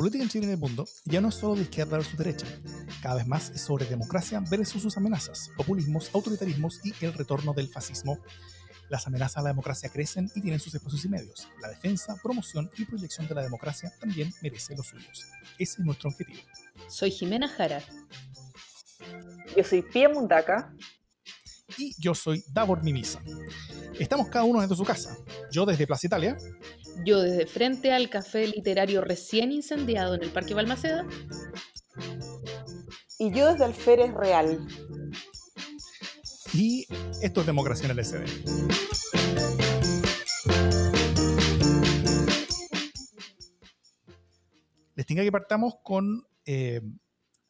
política en Chile y en el mundo ya no es solo de izquierda versus derecha, cada vez más es sobre democracia versus sus amenazas, populismos, autoritarismos y el retorno del fascismo. Las amenazas a la democracia crecen y tienen sus espacios y medios. La defensa, promoción y proyección de la democracia también merece los suyos. Ese es nuestro objetivo. Soy Jimena Jara. Yo soy Pia Mundaka. Y yo soy Davor Mimisa. Estamos cada uno desde su casa. Yo desde Plaza Italia. Yo desde frente al café literario recién incendiado en el Parque Balmaceda. Y yo desde Alférez Real. Y esto es Democracia en el SD. Les tengo que partamos con eh,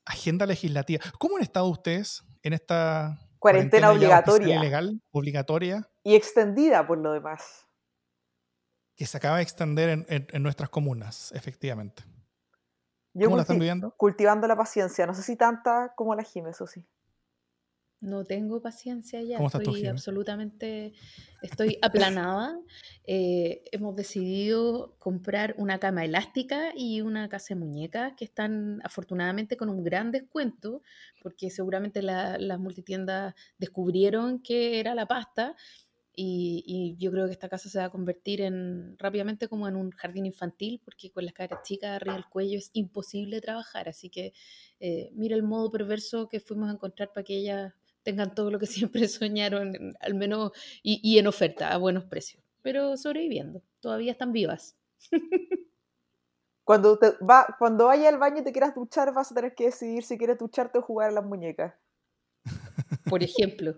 agenda legislativa. ¿Cómo han estado ustedes en esta cuarentena, obligatoria? Legal, obligatoria. Y extendida por lo demás. Que se acaba de extender en, nuestras comunas, efectivamente. ¿Cómo la están viviendo? Cultivando la paciencia. No sé si tanta como la Jiménez, eso sí. No tengo paciencia ya, estoy absolutamente, estoy aplanada. Eh, hemos decidido comprar una cama elástica y una casa de muñecas que están afortunadamente con un gran descuento, porque seguramente las multitiendas descubrieron que era la pasta y, yo creo que esta casa se va a convertir en rápidamente como en un jardín infantil, porque con las caras chicas arriba del cuello es imposible trabajar. Así que eh, mira el modo perverso que fuimos a encontrar para que ella tengan todo lo que siempre soñaron, al menos, y, en oferta, a buenos precios. Pero sobreviviendo, todavía están vivas. Cuando, te va, cuando vaya al baño y te quieras duchar, vas a tener que decidir si quieres ducharte o jugar a las muñecas. Por ejemplo.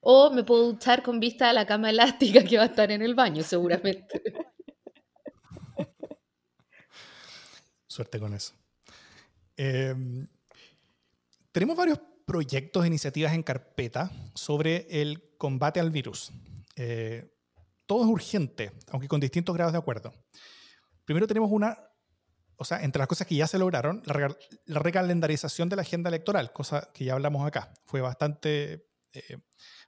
O me puedo duchar con vista a la cama elástica que va a estar en el baño, seguramente. Suerte con eso. Em, tenemos varios proyectos e iniciativas en carpeta sobre el combate al virus. Eh, todo es urgente, aunque con distintos grados de acuerdo. Primero tenemos una, o sea, entre las cosas que ya se lograron, la, recalendarización de la agenda electoral, cosa que ya hablamos acá. Fue bastante eh,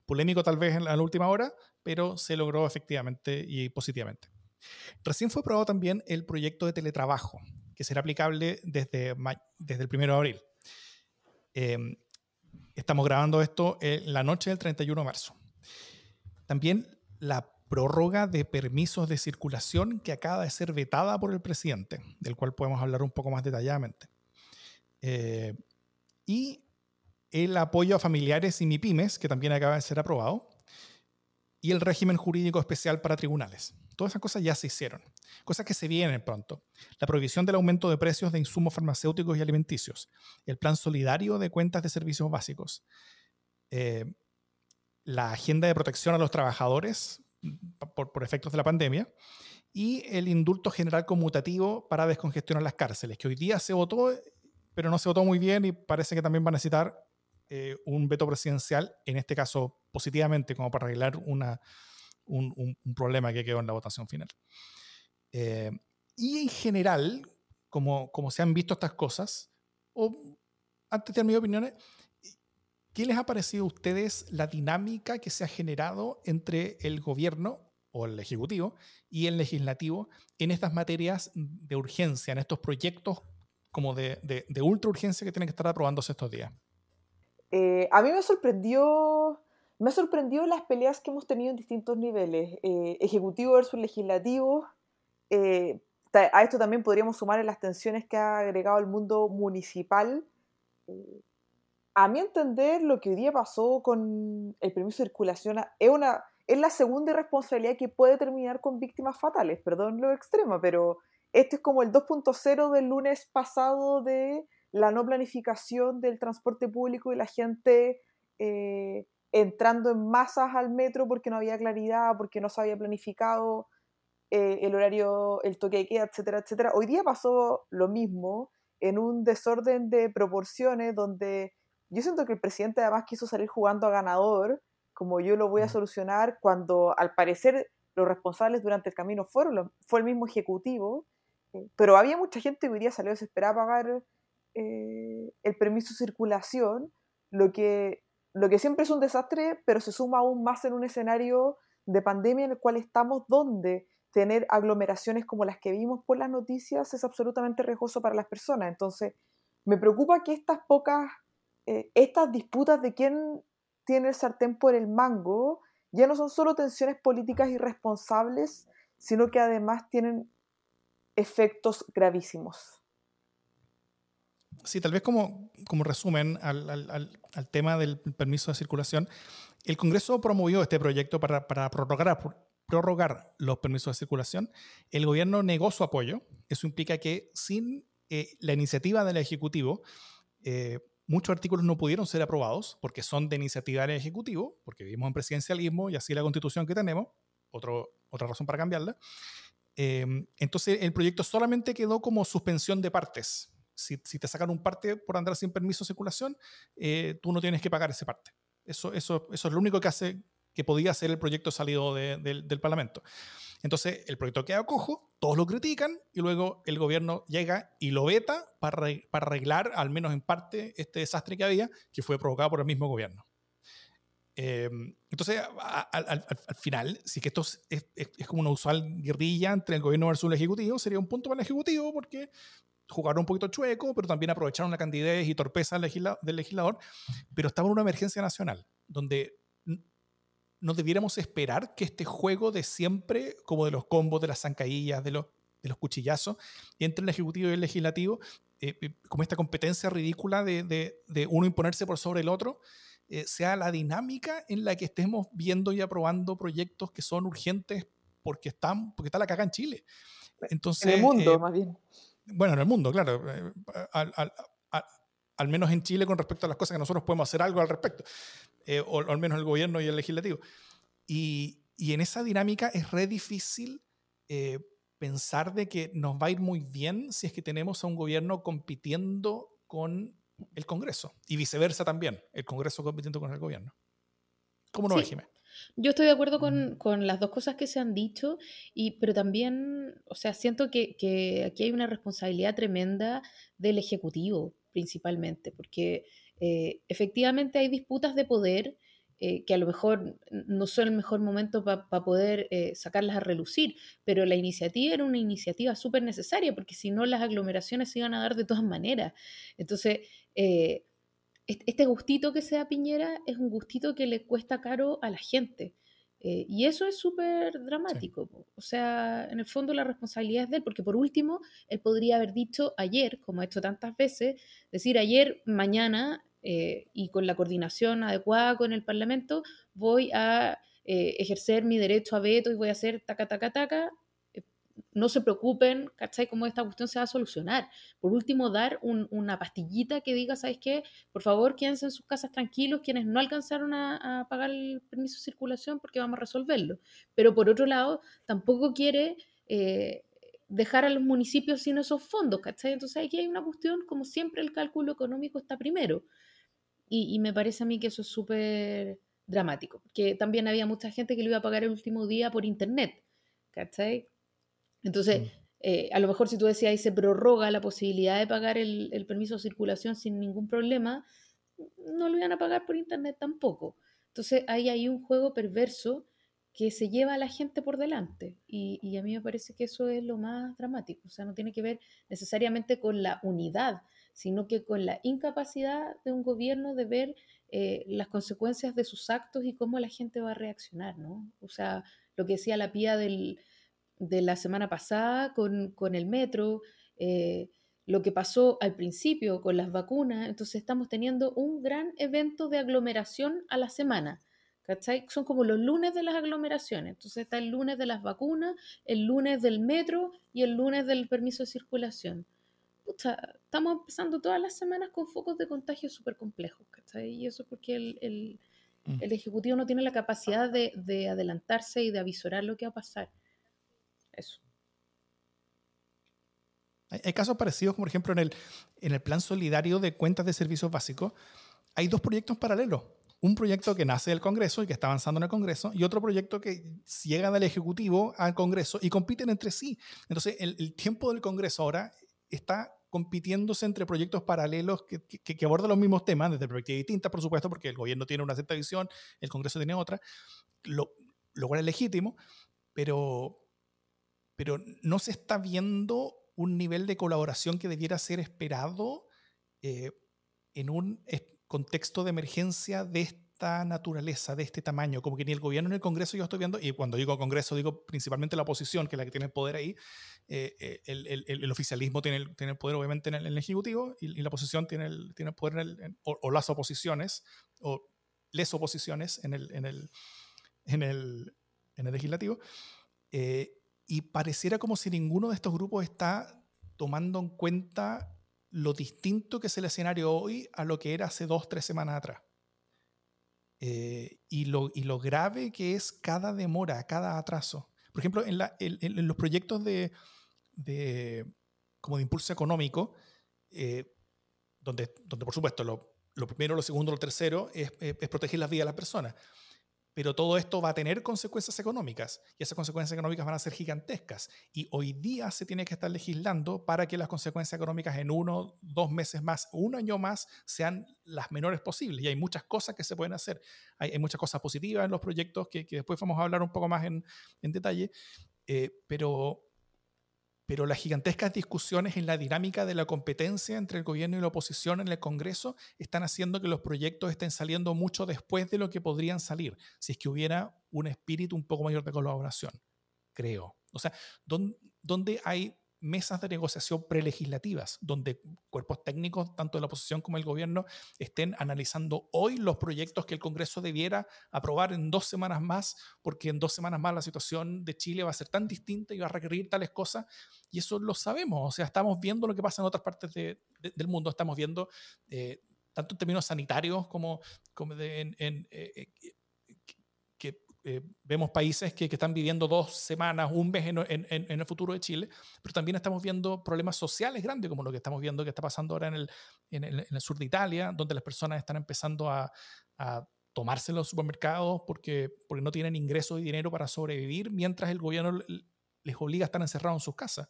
polémico tal vez en la, última hora, pero se logró efectivamente y positivamente. Recién fue aprobado también el proyecto de teletrabajo, que será aplicable desde, desde el 1 de abril. Eh, Estamos grabando esto en la noche del 31 de marzo. También la prórroga de permisos de circulación que acaba de ser vetada por el presidente, del cual podemos hablar un poco más detalladamente. Eh, y el apoyo a familiares y MIPIMES, que también acaba de ser aprobado, y el régimen jurídico especial para tribunales. Todas esas cosas ya se hicieron. Cosas que se vienen pronto. La prohibición del aumento de precios de insumos farmacéuticos y alimenticios. El plan solidario de cuentas de servicios básicos. Eh, la agenda de protección a los trabajadores por, por, efectos de la pandemia. Y el indulto general conmutativo para descongestionar las cárceles, que hoy día se votó, pero no se votó muy bien y parece que también va a necesitar eh, un veto presidencial, en este caso positivamente, como para arreglar una, un, problema que quedó en la votación final. Eh, y en general, como, como se han visto estas cosas, o antes de mis opiniones, ¿qué les ha parecido a ustedes la dinámica que se ha generado entre el gobierno o el ejecutivo y el legislativo en estas materias de urgencia, en estos proyectos como de, de, ultra urgencia que tienen que estar aprobándose estos días? Eh, a mí me sorprendió me ha sorprendido las peleas que hemos tenido en distintos niveles, eh, ejecutivo versus legislativo. Eh, a esto también podríamos sumar las tensiones que ha agregado el mundo municipal. A mi entender, lo que hoy día pasó con el permiso de circulación es, una, es la segunda irresponsabilidad que puede terminar con víctimas fatales. Perdón lo extremo, pero esto es como el 2.0 del lunes pasado de la no planificación del transporte público y la gente entrando en masas al metro porque no había claridad, porque no se había planificado eh, el horario, el toque de queda, etcétera, etcétera. Hoy día pasó lo mismo en un desorden de proporciones donde yo siento que el presidente además quiso salir jugando a ganador, como yo lo voy a solucionar, cuando al parecer los responsables durante el camino fueron fue el mismo ejecutivo, eh, pero había mucha gente que hoy día salió desesperada a pagar eh, el permiso de circulación, lo que lo que siempre es un desastre, pero se suma aún más en un escenario de pandemia en el cual estamos donde tener aglomeraciones como las que vimos por las noticias es absolutamente riesgoso para las personas. Entonces, me preocupa que estas pocas, eh, estas disputas de quién tiene el sartén por el mango, ya no son solo tensiones políticas irresponsables, sino que además tienen efectos gravísimos. Sí, tal vez como, como resumen al, al, al, tema del permiso de circulación, el Congreso promovió este proyecto para, para prorrogar, prorrogar los permisos de circulación. El gobierno negó su apoyo. Eso implica que sin eh, la iniciativa del Ejecutivo, eh, muchos artículos no pudieron ser aprobados porque son de iniciativa del Ejecutivo, porque vivimos en presidencialismo y así la constitución que tenemos, otro, otra razón para cambiarla. Eh, entonces el proyecto solamente quedó como suspensión de partes. Si, te sacan un parte por andar sin permiso de circulación, tú no tienes que pagar ese parte. Eso, eso, eso es lo único que hace que podía ser el proyecto salido del Parlamento. Entonces, el proyecto queda cojo, todos lo critican y luego el gobierno llega y lo veta para, para arreglar, al menos en parte, este desastre que había, que fue provocado por el mismo gobierno. Em, entonces, al, final, si que esto es, es, como una usual guerrilla entre el gobierno versus el ejecutivo, sería un punto para el ejecutivo porque jugaron un poquito chueco, pero también aprovecharon la candidez y torpeza del legislador, pero estaba en una emergencia nacional, donde no debiéramos esperar que este juego de siempre, como de los combos, de las zancadillas, de los, de los cuchillazos, entre el Ejecutivo y el Legislativo, eh, eh, como esta competencia ridícula de, de, uno imponerse por sobre el otro, eh, sea la dinámica en la que estemos viendo y aprobando proyectos que son urgentes porque, están, porque está la caga en Chile. Entonces, en el mundo, más bien. Bueno, en el mundo, claro. Al, al, al, menos en Chile con respecto a las cosas que nosotros podemos hacer algo al respecto. Eh, o, al menos el gobierno y el legislativo. Y, y en esa dinámica es re difícil eh, pensar de que nos va a ir muy bien si es que tenemos a un gobierno compitiendo con el Congreso y viceversa también, el Congreso compitiendo con el gobierno. ¿Cómo no, sí. Yo estoy de acuerdo con, con, las dos cosas que se han dicho, y, pero también, o sea, siento que, que aquí hay una responsabilidad tremenda del Ejecutivo, principalmente, porque eh, efectivamente hay disputas de poder eh, que a lo mejor no son el mejor momento para poder eh, sacarlas a relucir, pero la iniciativa era una iniciativa súper necesaria porque si no las aglomeraciones se iban a dar de todas maneras. Entonces, este gustito que se da Piñera es un gustito que le cuesta caro a la gente. y eso es súper dramático. O sea, en el fondo la responsabilidad es de él, porque por último, él podría haber dicho ayer, como ha hecho tantas veces, decir ayer, mañana eh, y con la coordinación adecuada con el Parlamento, voy a eh, ejercer mi derecho a veto y voy a hacer taca, taca, taca. Eh, no se preocupen, ¿cachai? Cómo esta cuestión se va a solucionar. Por último, dar una pastillita que diga, ¿sabes qué? Por favor, quédense en sus casas tranquilos quienes no alcanzaron a, pagar el permiso de circulación porque vamos a resolverlo. Pero por otro lado, tampoco quiere dejar a los municipios sin esos fondos, ¿cachai? Entonces aquí hay una cuestión, como siempre el cálculo económico está primero. Y, me parece a mí que eso es súper dramático, porque también había mucha gente que lo iba a pagar el último día por internet, ¿cachai? Entonces, mm. eh, a lo mejor si tú decías ahí se prorroga la posibilidad de pagar el, permiso de circulación sin ningún problema, no lo iban a pagar por internet tampoco. Entonces, ahí hay un juego perverso que se lleva a la gente por delante. Y, y, a mí me parece que eso es lo más dramático. O sea, no tiene que ver necesariamente con la unidad sino que con la incapacidad de un gobierno de ver eh, las consecuencias de sus actos y cómo la gente va a reaccionar, ¿no? O sea, lo que decía la pía del, de la semana pasada con, el metro, eh, lo que pasó al principio con las vacunas, entonces estamos teniendo un gran evento de aglomeración a la semana. ¿Cachai? Son como los lunes de las aglomeraciones. Entonces está el lunes de las vacunas, el lunes del metro y el lunes del permiso de circulación estamos empezando todas las semanas con focos de contagio súper complejos, Y eso porque el, mm. el, Ejecutivo no tiene la capacidad de, de, adelantarse y de avisorar lo que va a pasar. Eso. Hay, casos parecidos, como por ejemplo en el, en el plan solidario de cuentas de servicios básicos. Hay dos proyectos paralelos. Un proyecto que nace del Congreso y que está avanzando en el Congreso, y otro proyecto que llega del Ejecutivo al Congreso y compiten entre sí. Entonces, el, el tiempo del Congreso ahora está compitiéndose entre proyectos paralelos que, que, abordan los mismos temas, desde perspectivas distintas, por supuesto, porque el gobierno tiene una cierta visión, el Congreso tiene otra, lo, lo cual es legítimo, pero, pero no se está viendo un nivel de colaboración que debiera ser esperado eh, en un contexto de emergencia de esta naturaleza, de este tamaño, como que ni el gobierno ni el Congreso yo estoy viendo, y cuando digo Congreso digo principalmente la oposición, que es la que tiene el poder ahí, eh, eh, el, oficialismo tiene el, tiene el poder obviamente en el, Ejecutivo y, la oposición tiene el, tiene poder en o, las oposiciones, o les oposiciones en el, en el, en el, en el Legislativo. Eh, y pareciera como si ninguno de estos grupos está tomando en cuenta lo distinto que es el escenario hoy a lo que era hace dos, tres semanas atrás. Eh, y, lo, y lo grave que es cada demora, cada atraso. Por ejemplo, en, los proyectos de, de, como de impulso económico, eh, donde, donde por supuesto lo, lo, primero, lo segundo, lo tercero es, es proteger las vidas de las personas pero todo esto va a tener consecuencias económicas y esas consecuencias económicas van a ser gigantescas. Y hoy día se tiene que estar legislando para que las consecuencias económicas en uno, dos meses más, un año más sean las menores posibles. Y hay muchas cosas que se pueden hacer. Hay, muchas cosas positivas en los proyectos que, después vamos a hablar un poco más en, detalle, eh, pero pero las gigantescas discusiones en la dinámica de la competencia entre el gobierno y la oposición en el Congreso están haciendo que los proyectos estén saliendo mucho después de lo que podrían salir, si es que hubiera un espíritu un poco mayor de colaboración, creo. O sea, ¿dónde, hay mesas de negociación prelegislativas, donde cuerpos técnicos, tanto de la oposición como del gobierno, estén analizando hoy los proyectos que el Congreso debiera aprobar en dos semanas más, porque en dos semanas más la situación de Chile va a ser tan distinta y va a requerir tales cosas, y eso lo sabemos, o sea, estamos viendo lo que pasa en otras partes del mundo, estamos viendo... Eh, tanto en términos sanitarios como, como en, eh, eh, eh, vemos países que, están viviendo dos semanas, un mes en, el futuro de Chile, pero también estamos viendo problemas sociales grandes, como lo que estamos viendo que está pasando ahora en el, en el, sur de Italia, donde las personas están empezando a, a tomarse los supermercados porque, porque no tienen ingresos y dinero para sobrevivir, mientras el gobierno les obliga a estar encerrados en sus casas.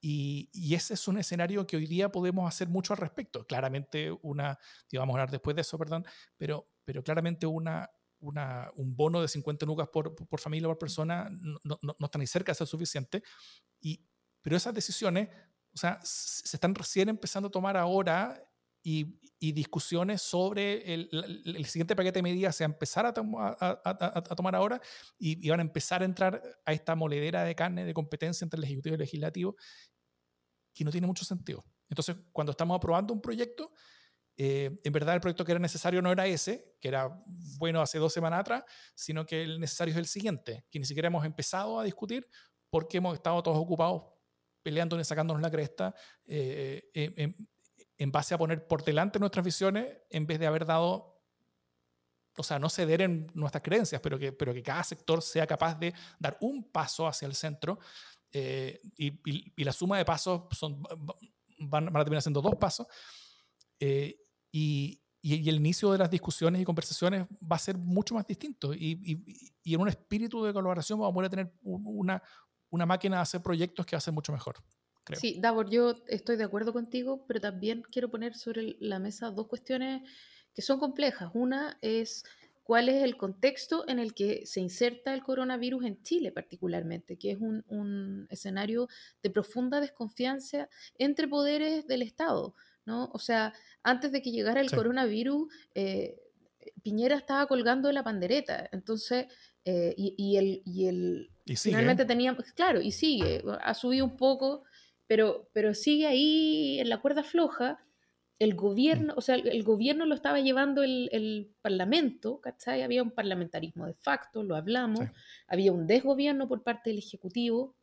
Y, y, ese es un escenario que hoy día podemos hacer mucho al respecto. Claramente una, vamos a hablar después de eso, perdón, pero, pero claramente una, un bono de 50 lucas por, por familia o por persona no, no, no, está ni cerca de ser suficiente. Y, pero esas decisiones, o sea, se están recién empezando a tomar ahora y, y discusiones sobre el, el, siguiente paquete de medidas se va a empezar a, tomar ahora y, y, van a empezar a entrar a esta moledera de carne de competencia entre el Ejecutivo y el Legislativo que no tiene mucho sentido. Entonces, cuando estamos aprobando un proyecto, eh, en verdad el proyecto que era necesario no era ese, que era bueno hace dos semanas atrás, sino que el necesario es el siguiente, que ni siquiera hemos empezado a discutir porque hemos estado todos ocupados peleando y sacándonos la cresta eh, eh, en, base a poner por delante nuestras visiones en vez de haber dado, o sea, no ceder en nuestras creencias, pero que, pero que cada sector sea capaz de dar un paso hacia el centro y, la suma de pasos son, van, van a terminar siendo dos pasos. Y, el inicio de las discusiones y conversaciones va a ser mucho más distinto. Y, en un espíritu de colaboración vamos a tener una, máquina de hacer proyectos que va a ser mucho mejor. Creo. Sí, Davor, yo estoy de acuerdo contigo, pero también quiero poner sobre la mesa dos cuestiones que son complejas. Una es cuál es el contexto en el que se inserta el coronavirus en Chile particularmente, que es un escenario de profunda desconfianza entre poderes del Estado. ¿No? O sea, antes de que llegara el coronavirus, eh, Piñera estaba colgando la pandereta, entonces, eh, y, el, y el finalmente teníamos, claro, y sigue, ha subido un poco, pero, pero sigue ahí en la cuerda floja. El gobierno, mm. o sea, el, gobierno lo estaba llevando el, parlamento, ¿cachai? Había un parlamentarismo de facto, lo hablamos, había un desgobierno por parte del Ejecutivo,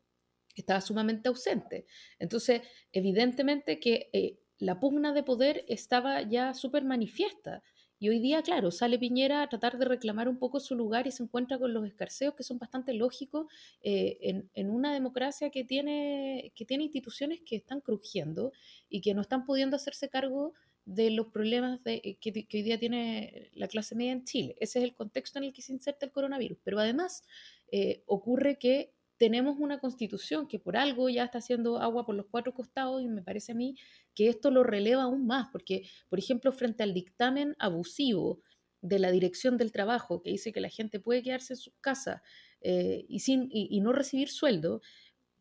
que estaba sumamente ausente. Entonces, evidentemente que eh, la pugna de poder estaba ya súper manifiesta. Y hoy día, claro, sale Piñera a tratar de reclamar un poco su lugar y se encuentra con los escarceos que son bastante lógicos eh, en, una democracia que tiene, que tiene instituciones que están crujiendo y que no están pudiendo hacerse cargo de los problemas de, que, hoy día tiene la clase media en Chile. Ese es el contexto en el que se inserta el coronavirus. Pero además eh, ocurre que tenemos una constitución que por algo ya está haciendo agua por los cuatro costados y me parece a mí que esto lo releva aún más, porque, por ejemplo, frente al dictamen abusivo de la Dirección del Trabajo, que dice que la gente puede quedarse en su casa eh, y, sin, y, no recibir sueldo,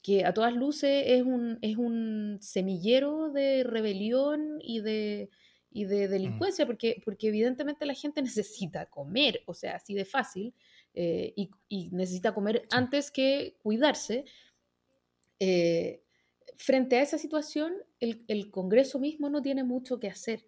que a todas luces es un, es un semillero de rebelión y de, y de mm. delincuencia, porque, porque evidentemente la gente necesita comer, o sea, así de fácil, eh, y, y, necesita comer antes que cuidarse. Eh, frente a esa situación, el, el, Congreso mismo no tiene mucho que hacer.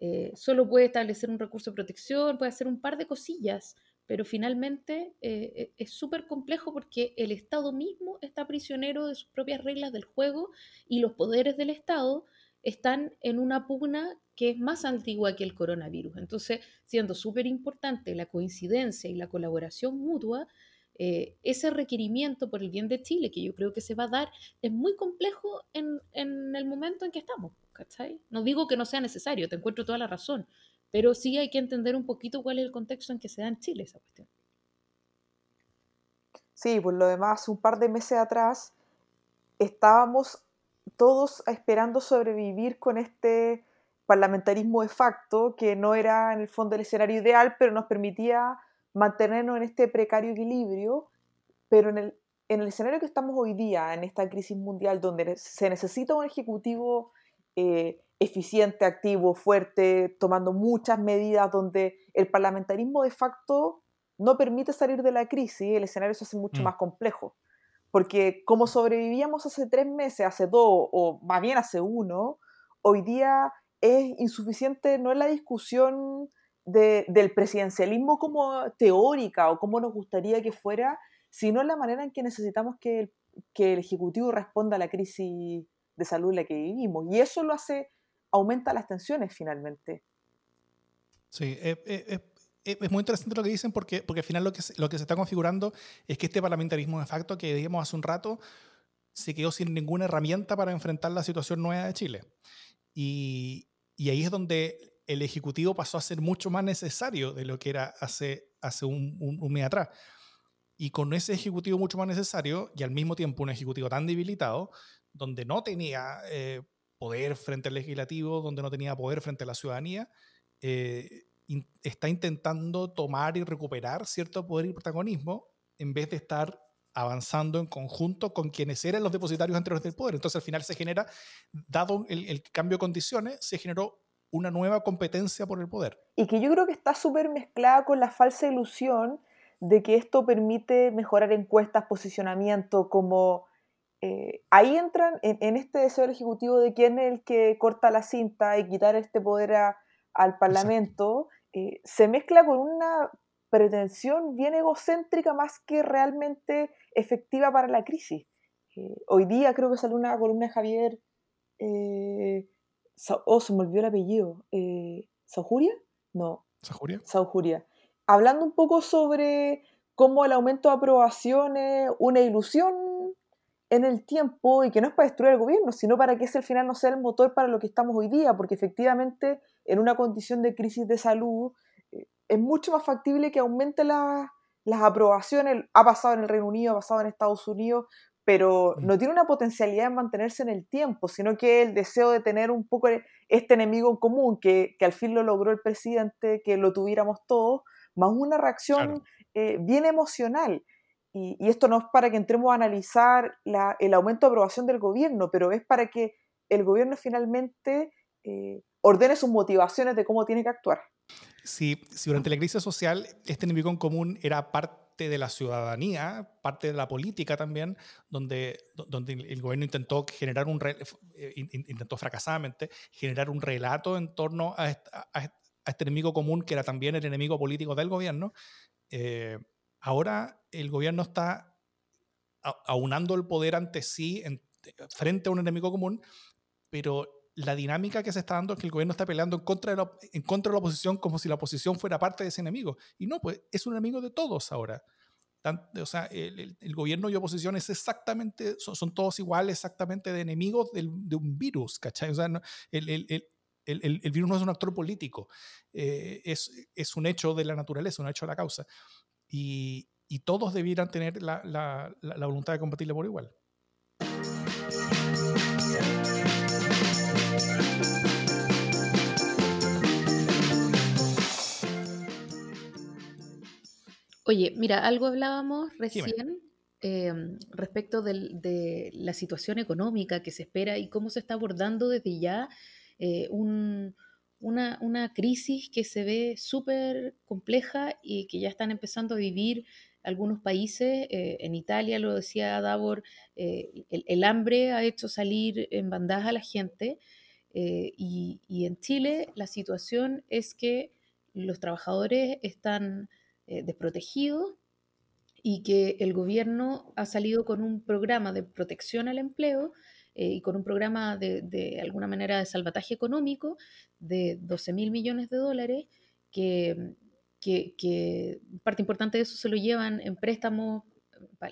Eh, solo puede establecer un recurso de protección, puede hacer un par de cosillas, pero finalmente eh, e, es súper complejo porque el Estado mismo está prisionero de sus propias reglas del juego y los poderes del Estado están en una pugna que es más antigua que el coronavirus. Entonces, siendo súper importante la coincidencia y la colaboración mutua, eh, ese requerimiento por el bien de Chile, que yo creo que se va a dar, es muy complejo en, en el momento en que estamos. ¿cachai? No digo que no sea necesario, te encuentro toda la razón, pero sí hay que entender un poquito cuál es el contexto en que se da en Chile esa cuestión. Sí, por lo demás, un par de meses atrás estábamos todos esperando sobrevivir con este parlamentarismo de facto, que no era en el fondo el escenario ideal, pero nos permitía mantenernos en este precario equilibrio, pero en el, en el escenario que estamos hoy día, en esta crisis mundial, donde se necesita un ejecutivo eh, eficiente, activo, fuerte, tomando muchas medidas donde el parlamentarismo de facto no permite salir de la crisis, el escenario se hace mucho mm. más complejo. Porque como sobrevivíamos hace tres meses, hace dos, o más bien hace uno, hoy día es insuficiente, no es la discusión del presidencialismo como teórica o como nos gustaría que fuera, sino la manera en que necesitamos que el, Ejecutivo responda a la crisis de salud en la que vivimos. Y eso lo hace, aumenta las tensiones finalmente. Sí, eh, es muy interesante lo que dicen porque, porque al final lo que, lo que se está configurando es que este parlamentarismo de facto que dijimos hace un rato se quedó sin ninguna herramienta para enfrentar la situación nueva de Chile. Y, y ahí es donde el Ejecutivo pasó a ser mucho más necesario de lo que era hace, hace un, un, un mes atrás. Y con ese Ejecutivo mucho más necesario y al mismo tiempo un Ejecutivo tan debilitado, donde no tenía eh, poder frente al legislativo, donde no tenía poder frente a la ciudadanía, eh, está intentando tomar y recuperar cierto poder y protagonismo en vez de estar avanzando en conjunto con quienes eran los depositarios anteriores del poder. Entonces al final se genera, dado el, el cambio de condiciones, se generó una nueva competencia por el poder. Y que yo creo que está súper mezclada con la falsa ilusión de que esto permite mejorar encuestas, posicionamiento, como eh, ahí entran en, este deseo del Ejecutivo de quién es el que corta la cinta y quitar este poder al Parlamento, eh, se mezcla con una pretensión bien egocéntrica más que realmente efectiva para la crisis. Eh, hoy día creo que salió una columna de Javier, oh, se me olvidó el apellido, ¿Saujuria? No. ¿Saujuria? Saujuria. Hablando un poco sobre cómo el aumento de aprobaciones, una ilusión en el tiempo y que no es para destruir el gobierno, sino para que ese al final no sea el motor para lo que estamos hoy día, porque efectivamente en una condición de crisis de salud eh, es mucho más factible que aumente las aprobaciones, ha pasado en el Reino Unido, ha pasado en Estados Unidos, pero mm. no tiene una potencialidad de mantenerse en el tiempo, sino que el deseo de tener un poco este enemigo en común, que, al fin lo logró el presidente, que lo tuviéramos todos, más una reacción eh, bien emocional. Y, esto no es para que entremos a analizar el aumento de aprobación del gobierno, pero es para que el gobierno finalmente eh, ordene sus motivaciones de cómo tiene que actuar. Si, si durante la crisis social este enemigo en común era parte de la ciudadanía, parte de la política también, donde, donde el gobierno intentó generar un, eh, intentó fracasadamente generar un relato en torno a, este enemigo común que era también el enemigo político del gobierno, eh, Ahora el gobierno está aunando el poder ante sí frente a un enemigo común, pero la dinámica que se está dando es que el gobierno está peleando en contra de la, en contra de la oposición como si la oposición fuera parte de ese enemigo. Y no, pues es un enemigo de todos ahora. o sea, el, gobierno y oposición es exactamente, son, todos iguales, exactamente de enemigos de un virus, ¿cachai? O sea, el, el, virus no es un actor político, eh, es, es, un hecho de la naturaleza, un hecho de la causa y, todos debieran tener la, voluntad de combatirle por igual. Oye, mira, algo hablábamos recién em, respecto de la situación económica que se espera y cómo se está abordando desde ya eh, una, crisis que se ve súper compleja y que ya están empezando a vivir algunos países. Eh, en Italia, lo decía Davor, el, el, hambre ha hecho salir en bandadas a la gente. y, y en Chile la situación es que los trabajadores están eh, desprotegidos y que el gobierno ha salido con un programa de protección al empleo eh, y con un programa de, alguna manera de salvataje económico de 12 mil millones de dólares que, que, parte importante de eso se lo llevan en préstamos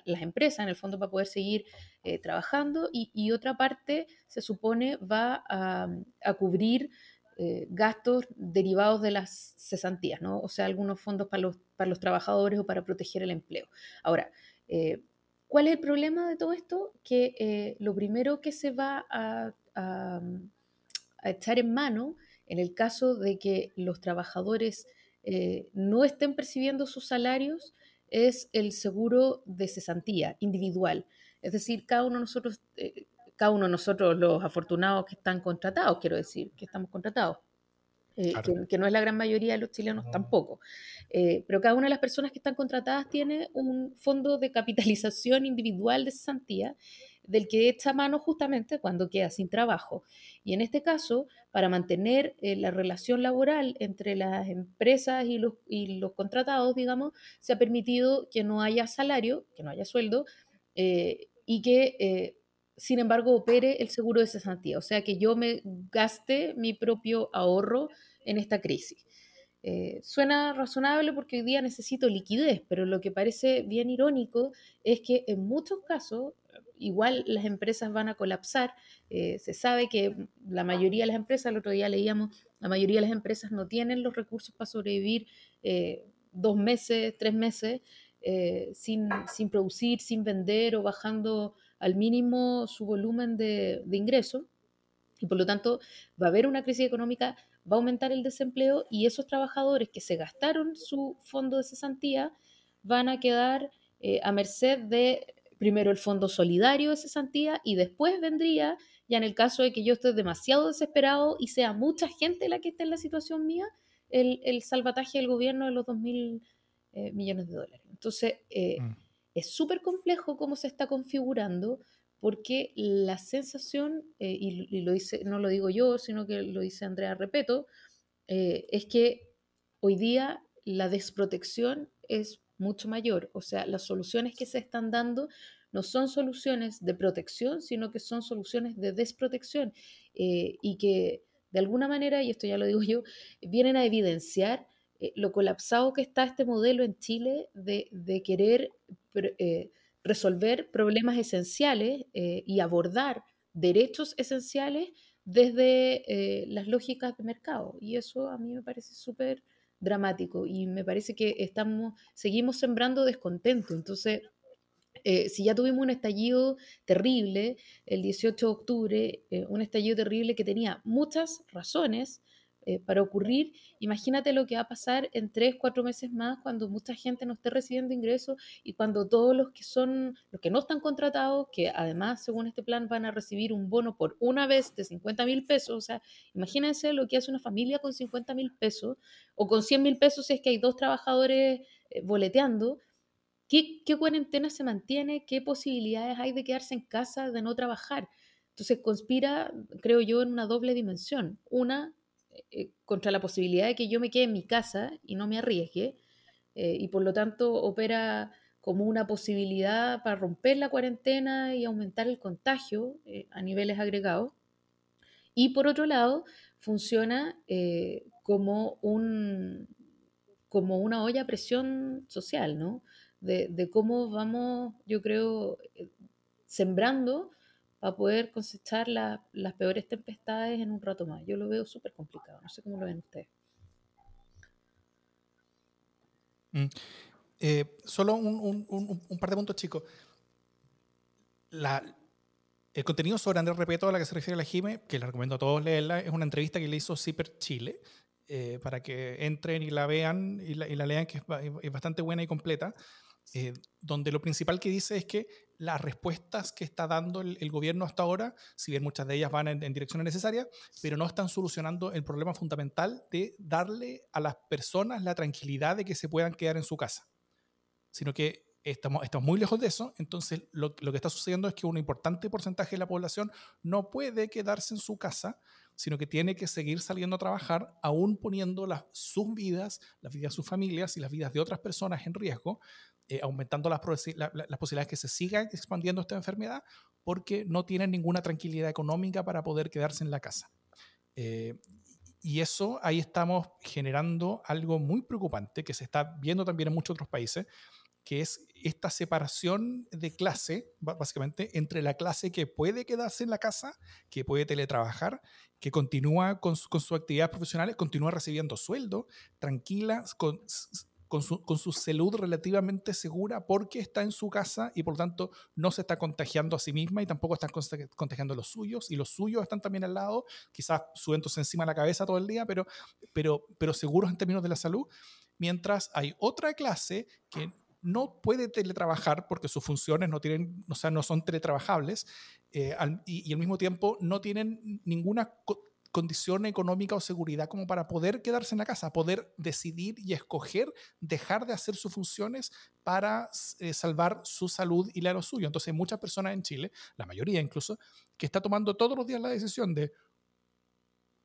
las empresas en el fondo para poder seguir eh, trabajando y, otra parte se supone va a cubrir eh, gastos derivados de las cesantías, ¿no? O sea, algunos fondos para los, para los trabajadores o para proteger el empleo. Ahora, eh, ¿cuál es el problema de todo esto? Que eh, lo primero que se va a, a, echar en mano en el caso de que los trabajadores no estén percibiendo sus salarios es el seguro de cesantía individual. Es decir, cada uno de nosotros cada uno de nosotros, los afortunados que están contratados, quiero decir, que estamos contratados. Eh, que, no es la gran mayoría de los chilenos tampoco. Eh, pero cada una de las personas que están contratadas tiene un fondo de capitalización individual de cesantía del que echa mano justamente cuando queda sin trabajo. Y en este caso, para mantener eh, la relación laboral entre las empresas y los, y los contratados, digamos, se ha permitido que no haya salario, que no haya sueldo, y que sin embargo, opere el seguro de cesantía, o sea que yo me gaste mi propio ahorro en esta crisis. Eh, suena razonable porque hoy día necesito liquidez, pero lo que parece bien irónico es que en muchos casos igual las empresas van a colapsar. Eh, se sabe que la mayoría de las empresas, el otro día leíamos, la mayoría de las empresas no tienen los recursos para sobrevivir eh, dos meses, tres meses sin, sin producir, sin vender o bajando al mínimo su volumen de, de ingreso y por lo tanto va a haber una crisis económica, va a aumentar el desempleo y esos trabajadores que se gastaron su fondo de cesantía van a quedar eh, a merced de primero el fondo solidario de cesantía y después vendría, ya en el caso de que yo esté demasiado desesperado y sea mucha gente la que esté en la situación mía, el, el salvataje del gobierno de los 2 mil eh, millones de dólares. Entonces, eh, mm es súper complejo cómo se está configurando porque la sensación, eh, y, lo dice, no lo digo yo, sino que lo dice Andrea Repeto, eh, es que hoy día la desprotección es mucho mayor. O sea, las soluciones que se están dando no son soluciones de protección, sino que son soluciones de desprotección eh, y que de alguna manera, y esto ya lo digo yo, vienen a evidenciar eh, lo colapsado que está este modelo en Chile de, querer eh, resolver problemas esenciales eh, y abordar derechos esenciales desde las lógicas de mercado. Y eso a mí me parece súper dramático y me parece que estamos, seguimos sembrando descontento. Entonces, si ya tuvimos un estallido terrible el 18 de octubre, un estallido terrible que tenía muchas razones, eh, para ocurrir. Imagínate lo que va a pasar en tres, cuatro meses más cuando mucha gente no esté recibiendo ingresos y cuando todos los que son, los que no están contratados, que además según este plan van a recibir un bono por una vez de 50 mil pesos, o sea, imagínense lo que hace una familia con 50 mil pesos o con 100 mil pesos si es que hay dos trabajadores eh, boleteando. ¿Qué, ¿Qué cuarentena se mantiene? ¿Qué posibilidades hay de quedarse en casa, de no trabajar? Entonces conspira, creo yo, en una doble dimensión. Una, eh, contra la posibilidad de que yo me quede en mi casa y no me arriesgue, eh, y por lo tanto opera como una posibilidad para romper la cuarentena y aumentar el contagio eh, a niveles agregados. Y por otro lado, funciona como, un, como una olla a presión social, ¿no? De, de cómo vamos, yo creo, sembrando para poder cosechar las peores tempestades en un rato más. Yo lo veo súper complicado, no sé cómo lo ven ustedes. Mm. Eh, solo un, par de puntos, chicos. el contenido sobre Andrés Repeto a la que se refiere la Jime, que le recomiendo a todos leerla, es una entrevista que le hizo Zipper Chile, eh, para que entren y la vean y la, lean, que es, bastante buena y completa. eh, donde lo principal que dice es que las respuestas que está dando el, gobierno hasta ahora, si bien muchas de ellas van en, direcciones necesarias, pero no están solucionando el problema fundamental de darle a las personas la tranquilidad de que se puedan quedar en su casa, sino que estamos, muy lejos de eso, entonces lo, que está sucediendo es que un importante porcentaje de la población no puede quedarse en su casa, sino que tiene que seguir saliendo a trabajar, aún poniendo sus vidas, las vidas de sus familias y las vidas de otras personas en riesgo, eh, aumentando las, las posibilidades que se siga expandiendo esta enfermedad, porque no tienen ninguna tranquilidad económica para poder quedarse en la casa. Eh, y eso ahí estamos generando algo muy preocupante que se está viendo también en muchos otros países, que es esta separación de clase, básicamente, entre la clase que puede quedarse en la casa, que puede teletrabajar, que continúa con, con sus actividades profesionales, continúa recibiendo sueldo, tranquila, con, con su, con su, salud relativamente segura porque está en su casa y por lo tanto no se está contagiando a sí misma y tampoco está contagiando a los suyos y los suyos están también al lado, quizás subiéndose encima de la cabeza todo el día, pero, pero, pero seguros en términos de la salud, mientras hay otra clase que no puede teletrabajar porque sus funciones no, tienen, o sea, no son teletrabajables eh, y, al mismo tiempo no tienen ninguna condición económica o seguridad como para poder quedarse en la casa, poder decidir y escoger dejar de hacer sus funciones para eh, salvar su salud y la de los suyos. Entonces hay muchas personas en Chile, la mayoría incluso, que está tomando todos los días la decisión de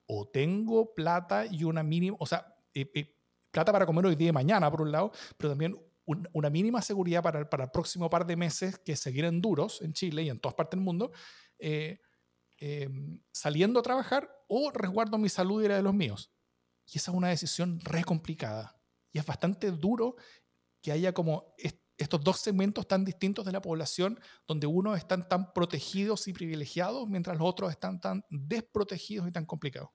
o tengo plata y una mínima, o sea, eh, plata para comer hoy día y mañana, por un lado, pero también una mínima seguridad para el, para el próximo par de meses que seguirán duros en Chile y en todas partes del mundo, em, saliendo a trabajar o resguardo mi salud y la de los míos. Y esa es una decisión re complicada. Y es bastante duro que haya como estos dos segmentos tan distintos de la población, donde unos están tan protegidos y privilegiados, mientras los otros están tan desprotegidos y tan complicados.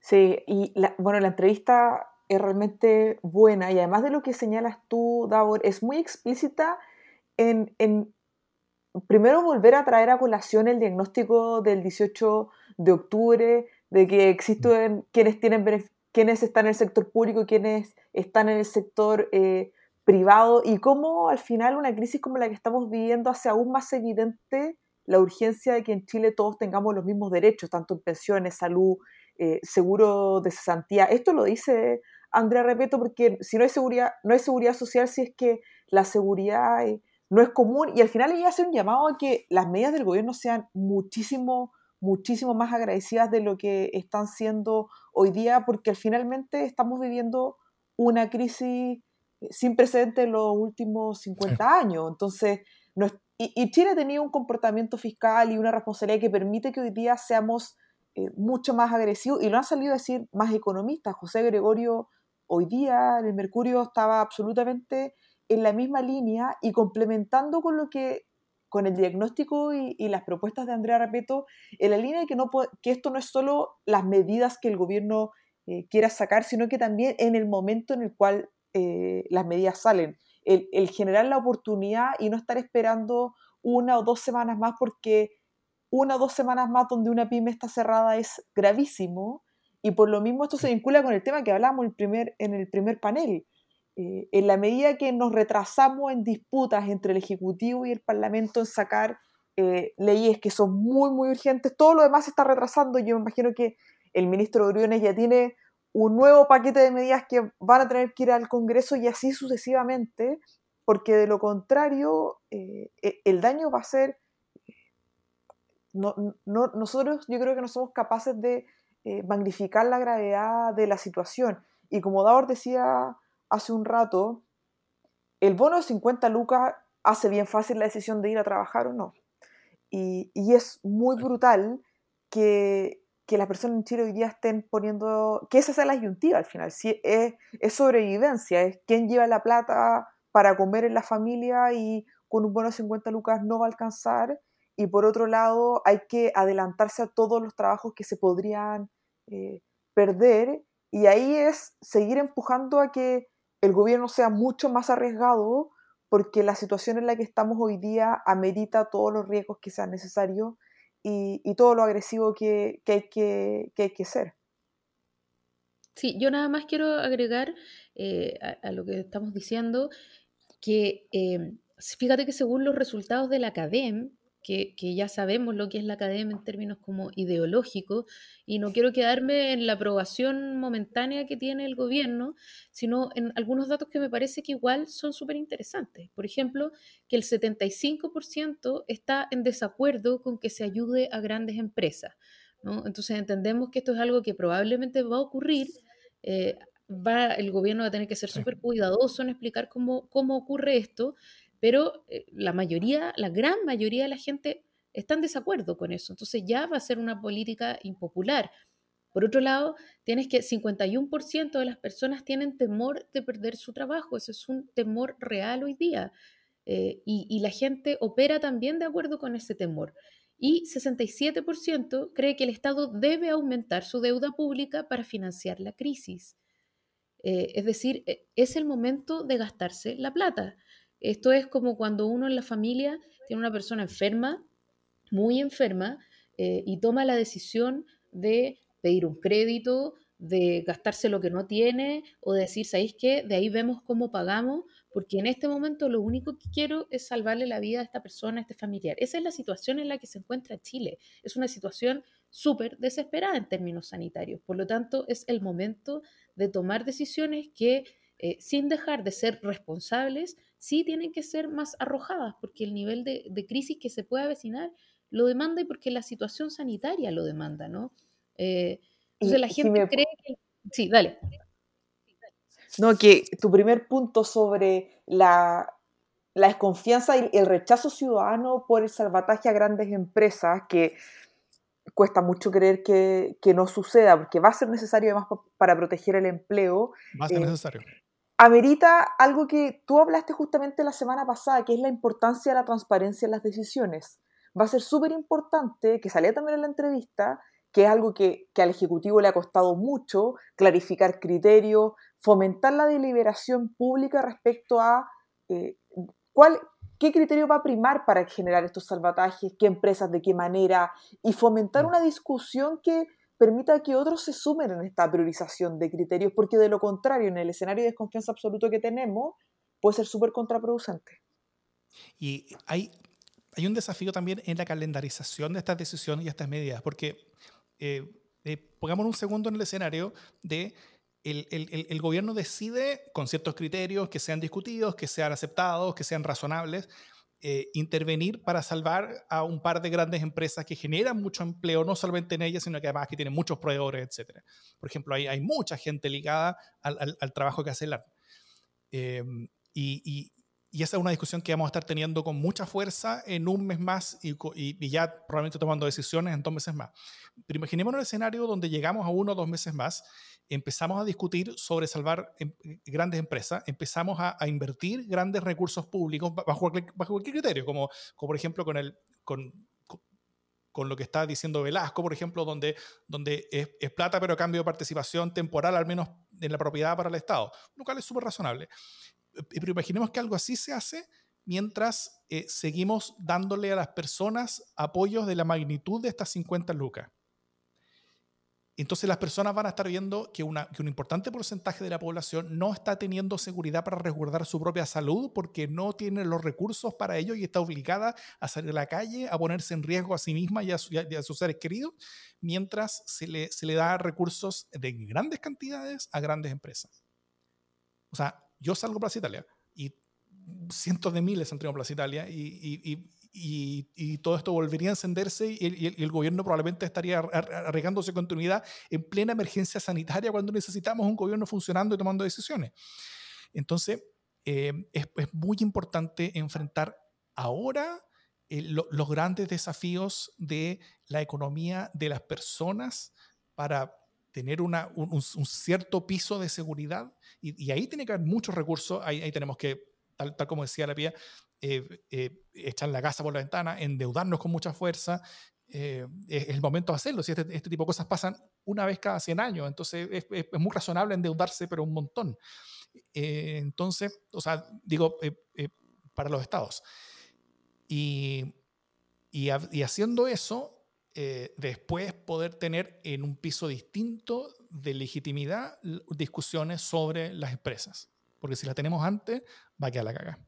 Sí, y bueno, la entrevista es realmente buena y además de lo que señalas tú, Davor, es muy explícita en primero volver a traer a colación el diagnóstico del 18 de octubre, de que existen quienes, tienen, quienes están en el sector público y quienes están en el sector eh, privado y cómo al final una crisis como la que estamos viviendo hace aún más evidente la urgencia de que en Chile todos tengamos los mismos derechos, tanto en pensiones, salud, eh, seguro de cesantía. Esto lo dice Andrea Repeto, porque si no hay seguridad, no hay seguridad social si es que la seguridad eh, no es común y al final ella hace un llamado a que las medidas del gobierno sean muchísimo, muchísimo más agradecidas de lo que están siendo hoy día, porque finalmente estamos viviendo una crisis eh, sin precedentes en los últimos 50 años. Entonces, y, Chile ha tenido un comportamiento fiscal y una responsabilidad que permite que hoy día seamos eh, mucho más agresivos, y lo han salido a decir más economistas. José Gregorio hoy día el Mercurio estaba absolutamente en la misma línea y complementando con lo que con el diagnóstico y, las propuestas de Andrea Repeto, en la línea de que, no, que esto no es solo las medidas que el gobierno eh, quiera sacar, sino que también en el momento en el cual eh, las medidas salen. El, el, generar la oportunidad y no estar esperando una o dos semanas más, porque una o dos semanas más donde una pyme está cerrada es gravísimo. Y por lo mismo esto se vincula con el tema que hablamos el primer, en el primer panel. Eh, en la medida que nos retrasamos en disputas entre el Ejecutivo y el Parlamento en sacar eh, leyes que son muy, muy urgentes, todo lo demás se está retrasando. Yo me imagino que el ministro Briones ya tiene un nuevo paquete de medidas que van a tener que ir al Congreso y así sucesivamente, porque de lo contrario eh, e, el daño va a ser... No, no, nosotros yo creo que no somos capaces de magnificar la gravedad de la situación. Y como Davor decía hace un rato, el bono de 50 lucas hace bien fácil la decisión de ir a trabajar o no. Y, y es muy brutal que, que, las personas en Chile hoy día estén poniendo, que esa sea la ayuntiva al final, si es, es sobrevivencia, es quién lleva la plata para comer en la familia y con un bono de 50 lucas no va a alcanzar. Y por otro lado, hay que adelantarse a todos los trabajos que se podrían eh, perder y ahí es seguir empujando a que el gobierno sea mucho más arriesgado porque la situación en la que estamos hoy día amerita todos los riesgos que sean necesarios y, todo lo agresivo que, hay que, hay que ser. Sí, yo nada más quiero agregar eh, a, lo que estamos diciendo que em, fíjate que según los resultados de la academia, que, ya sabemos lo que es la academia en términos como ideológicos, y no quiero quedarme en la aprobación momentánea que tiene el gobierno, sino en algunos datos que me parece que igual son súper interesantes. Por ejemplo, que el 75% está en desacuerdo con que se ayude a grandes empresas. Entonces entendemos que esto es algo que probablemente va a ocurrir. Eh, va, el gobierno va a tener que ser súper cuidadoso en explicar cómo, cómo ocurre esto, pero eh, la mayoría, la gran mayoría de la gente está en desacuerdo con eso. Entonces ya va a ser una política impopular. Por otro lado, tienes que 51% de las personas tienen temor de perder su trabajo. Eso es un temor real hoy día. Eh, y, y, la gente opera también de acuerdo con ese temor y 67% cree que el Estado debe aumentar su deuda pública para financiar la crisis. Eh, es decir, e, es el momento de gastarse la plata. Esto es como cuando uno en la familia tiene una persona enferma, muy enferma, eh, y toma la decisión de pedir un crédito, de gastarse lo que no tiene o de decir, ¿sabéis qué? De ahí vemos cómo pagamos, porque en este momento lo único que quiero es salvarle la vida a esta persona, a este familiar. Esa es la situación en la que se encuentra Chile. Es una situación súper desesperada en términos sanitarios. Por lo tanto, es el momento de tomar decisiones que, eh, sin dejar de ser responsables, sí tienen que ser más arrojadas, porque el nivel de, crisis que se puede avecinar lo demanda y porque la situación sanitaria lo demanda, ¿no? Eh, entonces la gente cree que... Sí, dale. No, que tu primer punto sobre la, desconfianza y el rechazo ciudadano por el salvataje a grandes empresas, que cuesta mucho creer que, no suceda, porque va a ser necesario además para proteger el empleo. Va a ser eh, necesario. Amerita algo que tú hablaste justamente la semana pasada, que es la importancia de la transparencia en las decisiones. Va a ser súper importante, que salía también en la entrevista, que es algo que, que, al Ejecutivo le ha costado mucho, clarificar criterios, fomentar la deliberación pública respecto a eh, cuál, qué criterio va a primar para generar estos salvatajes, qué empresas, de qué manera, y fomentar mm. una discusión que permita que otros se sumen en esta priorización de criterios, porque de lo contrario, en el escenario de desconfianza absoluto que tenemos, puede ser súper contraproducente. Y hay, hay un desafío también en la calendarización de estas decisiones y estas medidas, porque eh, eh, pongamos un segundo en el escenario de el, gobierno decide, con ciertos criterios que sean discutidos, que sean aceptados, que sean razonables, eh, intervenir para salvar a un par de grandes empresas que generan mucho empleo, no solamente en ellas, sino que además que tienen muchos proveedores, etc. Por ejemplo, hay, mucha gente ligada al, trabajo que hace el ARP. Em, y, esa es una discusión que vamos a estar teniendo con mucha fuerza en un mes más y, y, ya probablemente tomando decisiones en dos meses más. Pero imaginémonos el escenario donde llegamos a uno o dos meses más empezamos a discutir sobre salvar em, grandes empresas, empezamos a, invertir grandes recursos públicos bajo, cualquier criterio, como, como por ejemplo con, lo que está diciendo Velasco, por ejemplo, donde, donde es, plata pero cambio de participación temporal, al menos en la propiedad para el Estado, lo cual es súper razonable. Pero imaginemos que algo así se hace mientras eh, seguimos dándole a las personas apoyos de la magnitud de estas 50 lucas. Entonces las personas van a estar viendo que, un importante porcentaje de la población no está teniendo seguridad para resguardar su propia salud porque no tiene los recursos para ello y está obligada a salir a la calle, a ponerse en riesgo a sí misma y a, sus seres queridos, mientras se le, se le da recursos de grandes cantidades a grandes empresas. O sea, yo salgo a Plaza Italia y cientos de miles han tenido Plaza Italia y, y, todo esto volvería a encenderse y el, gobierno probablemente estaría arriesgándose continuidad en plena emergencia sanitaria cuando necesitamos un gobierno funcionando y tomando decisiones. Entonces, eh, es, muy importante enfrentar ahora eh, los grandes desafíos de la economía de las personas para tener una, un, cierto piso de seguridad y, ahí tiene que haber muchos recursos, ahí, ahí tenemos que, tal, tal como decía la Pía, eh, eh, echar la casa por la ventana, endeudarnos con mucha fuerza. Eh, es el momento de hacerlo. Si este, este, tipo de cosas pasan una vez cada 100 años, entonces es, es, muy razonable endeudarse, pero un montón. entonces, o sea, digo, para los estados. Y, y, y haciendo eso, eh, después poder tener en un piso distinto de legitimidad discusiones sobre las empresas. Porque si las tenemos antes, va a quedar la cagada.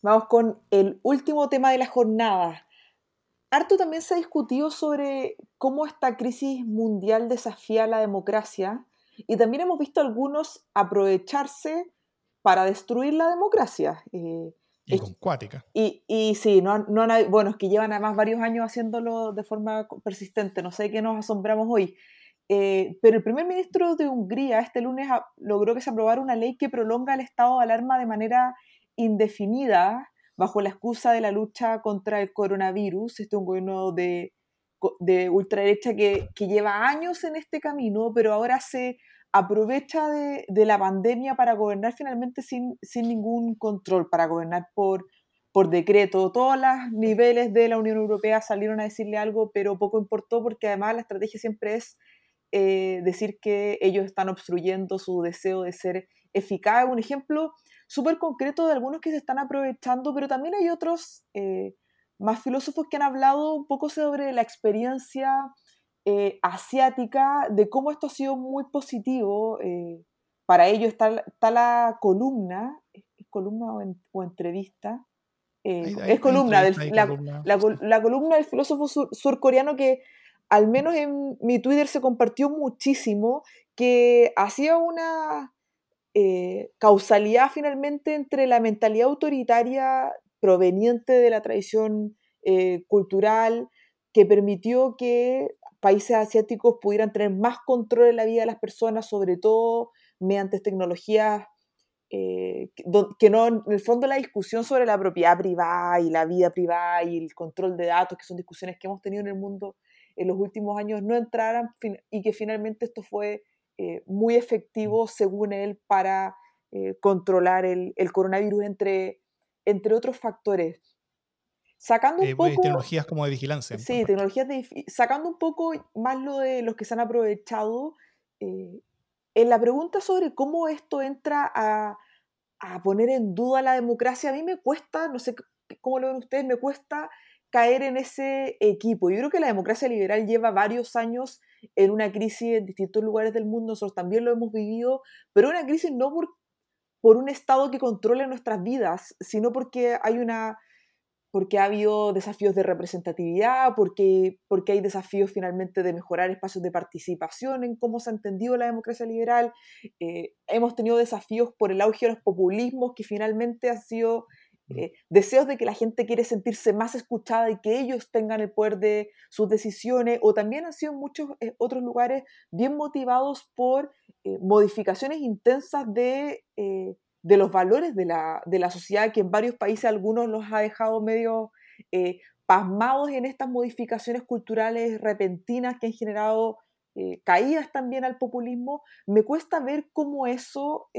Vamos con el último tema de la jornada, Harto también se ha discutido sobre cómo esta crisis mundial desafía la democracia y también hemos visto algunos aprovecharse para destruir la democracia. Eh, y con cuática. Y, y sí, no, no, bueno, es que llevan además varios años haciéndolo de forma persistente, no sé qué nos asombramos hoy. Eh, pero el primer ministro de Hungría este lunes logró que se aprobara una ley que prolonga el estado de alarma de manera indefinida bajo la excusa de la lucha contra el coronavirus. Este es un gobierno de, de ultraderecha que, que, lleva años en este camino, pero ahora se aprovecha de, de la pandemia para gobernar finalmente sin, sin, ningún control, para gobernar por, por decreto. Todos los niveles de la Unión Europea salieron a decirle algo, pero poco importó porque además la estrategia siempre es eh, decir que ellos están obstruyendo su deseo de ser eficaz. Un ejemplo súper concreto de algunos que se están aprovechando, pero también hay otros eh, más filósofos que han hablado un poco sobre la experiencia eh, asiática, de cómo esto ha sido muy positivo. para ellos está, está, la columna, ¿es columna o, entrevista? es columna, la, columna. del filósofo surcoreano que al menos en mi Twitter se compartió muchísimo que hacía una eh, causalidad finalmente entre la mentalidad autoritaria proveniente de la tradición eh, cultural que permitió que países asiáticos pudieran tener más control en la vida de las personas, sobre todo mediante tecnologías eh, que no, en el fondo la discusión sobre la propiedad privada y la vida privada y el control de datos, que son discusiones que hemos tenido en el mundo en los últimos años no entraran y que finalmente esto fue eh, muy efectivo, según él, para eh, controlar el, coronavirus, entre, entre otros factores. Sacando un eh, poco... Tecnologías como de vigilancia. Sí, tecnologías de... Sacando un poco más lo de los que se han aprovechado, en la pregunta sobre cómo esto entra a, a poner en duda la democracia, a mí me cuesta, no sé cómo lo ven ustedes, me cuesta caer en ese equipo. Yo creo que la democracia liberal lleva varios años en una crisis en distintos lugares del mundo, nosotros también lo hemos vivido, pero una crisis no por, por un Estado que controle nuestras vidas, sino porque hay una porque ha habido desafíos de representatividad, porque, porque hay desafíos finalmente de mejorar espacios de participación en cómo se ha entendido la democracia liberal. Eh, hemos tenido desafíos por el auge de los populismos que finalmente han sido eh, deseos de que la gente quiere sentirse más escuchada y que ellos tengan el poder de sus decisiones, o también han sido en muchos eh, otros lugares bien motivados por eh, modificaciones intensas de, de los valores de la, de la, sociedad, que en varios países algunos los ha dejado medio pasmados en estas modificaciones culturales repentinas que han generado caídas también al populismo. Me cuesta ver cómo eso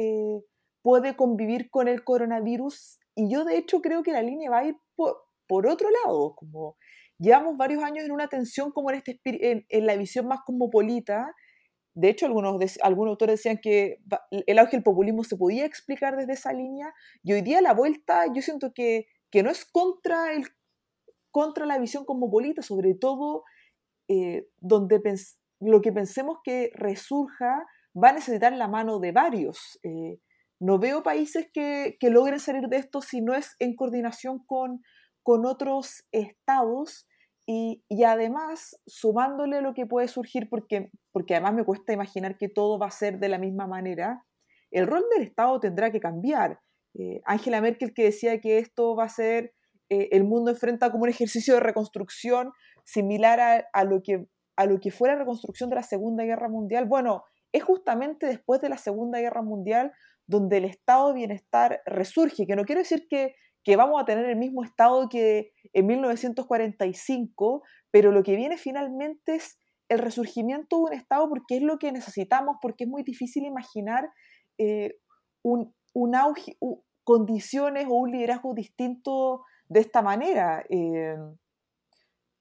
puede convivir con el coronavirus y yo de hecho creo que la línea va a ir por, otro lado, como llevamos varios años en una tensión como en, este, en, la visión más cosmopolita. De hecho, algunos, algunos autores decían que el auge del populismo se podía explicar desde esa línea. Y hoy día la vuelta, yo siento que, que no es contra, el, contra la visión cosmopolita, sobre todo eh, donde lo que pensemos que resurja va a necesitar la mano de varios. Eh, no veo países que, logren salir de esto si no es en coordinación con, con otros estados y, además sumándole lo que puede surgir, porque, porque además me cuesta imaginar que todo va a ser de la misma manera, el rol del Estado tendrá que cambiar. Eh, Angela Merkel que decía que esto va a ser, eh, el mundo enfrenta como un ejercicio de reconstrucción similar a, a, lo que, a lo que fue la reconstrucción de la Segunda Guerra Mundial. Bueno, es justamente después de la Segunda Guerra Mundial donde el estado de bienestar resurge, que no quiero decir que, vamos a tener el mismo estado que en 1945, pero lo que viene finalmente es el resurgimiento de un estado porque es lo que necesitamos, porque es muy difícil imaginar eh, un, auge, condiciones o un liderazgo distinto de esta manera. Eh,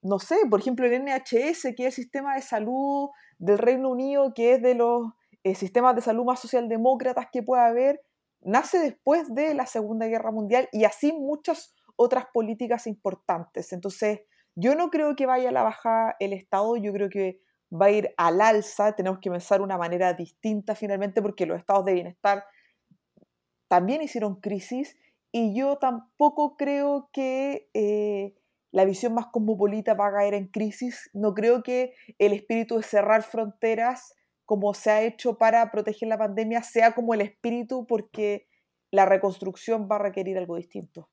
no sé, por ejemplo, el NHS, que es el sistema de salud del Reino Unido, que es de los eh, sistemas de salud más socialdemócratas que pueda haber, nace después de la Segunda Guerra Mundial y así muchas otras políticas importantes. Entonces, yo no creo que vaya a la baja el Estado, yo creo que va a ir al alza, tenemos que pensar una manera distinta finalmente porque los estados de bienestar también hicieron crisis y yo tampoco creo que eh, la visión más cosmopolita va a caer en crisis. No creo que el espíritu de cerrar fronteras, como se ha hecho para proteger la pandemia, sea como el espíritu porque la reconstrucción va a requerir algo distinto.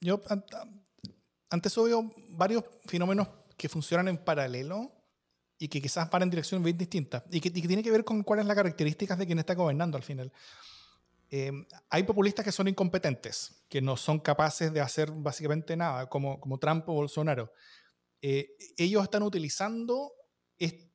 Yo antes veo varios fenómenos que funcionan en paralelo y que quizás van en direcciones bien distintas y que, y que tiene que ver con cuáles son las características de quien está gobernando al final. Em, hay populistas que son incompetentes, que no son capaces de hacer básicamente nada, como, como Trump o Bolsonaro. Eh, ellos están utilizando,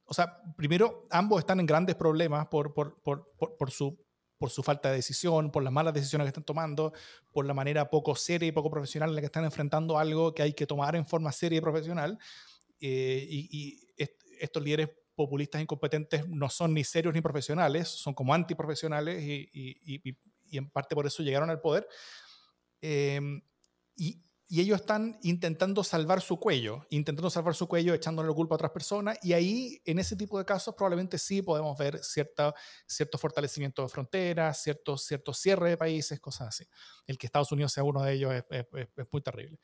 o sea, primero, ambos están en grandes problemas por, por, por, por, su, por su falta de decisión, por las malas decisiones que están tomando, por la manera poco seria y poco profesional en la que están enfrentando algo que hay que tomar en forma seria y profesional. Eh, y, estos líderes populistas incompetentes no son ni serios ni profesionales, son como antiprofesionales y, y, y en parte por eso llegaron al poder. Em, y, y, ellos están intentando salvar su cuello, intentando salvar su cuello echándole la culpa a otras personas, y ahí, en ese tipo de casos, probablemente sí podemos ver cierta, cierto fortalecimiento de fronteras, cierto, cierto cierre de países, cosas así. El que Estados Unidos sea uno de ellos es, muy terrible.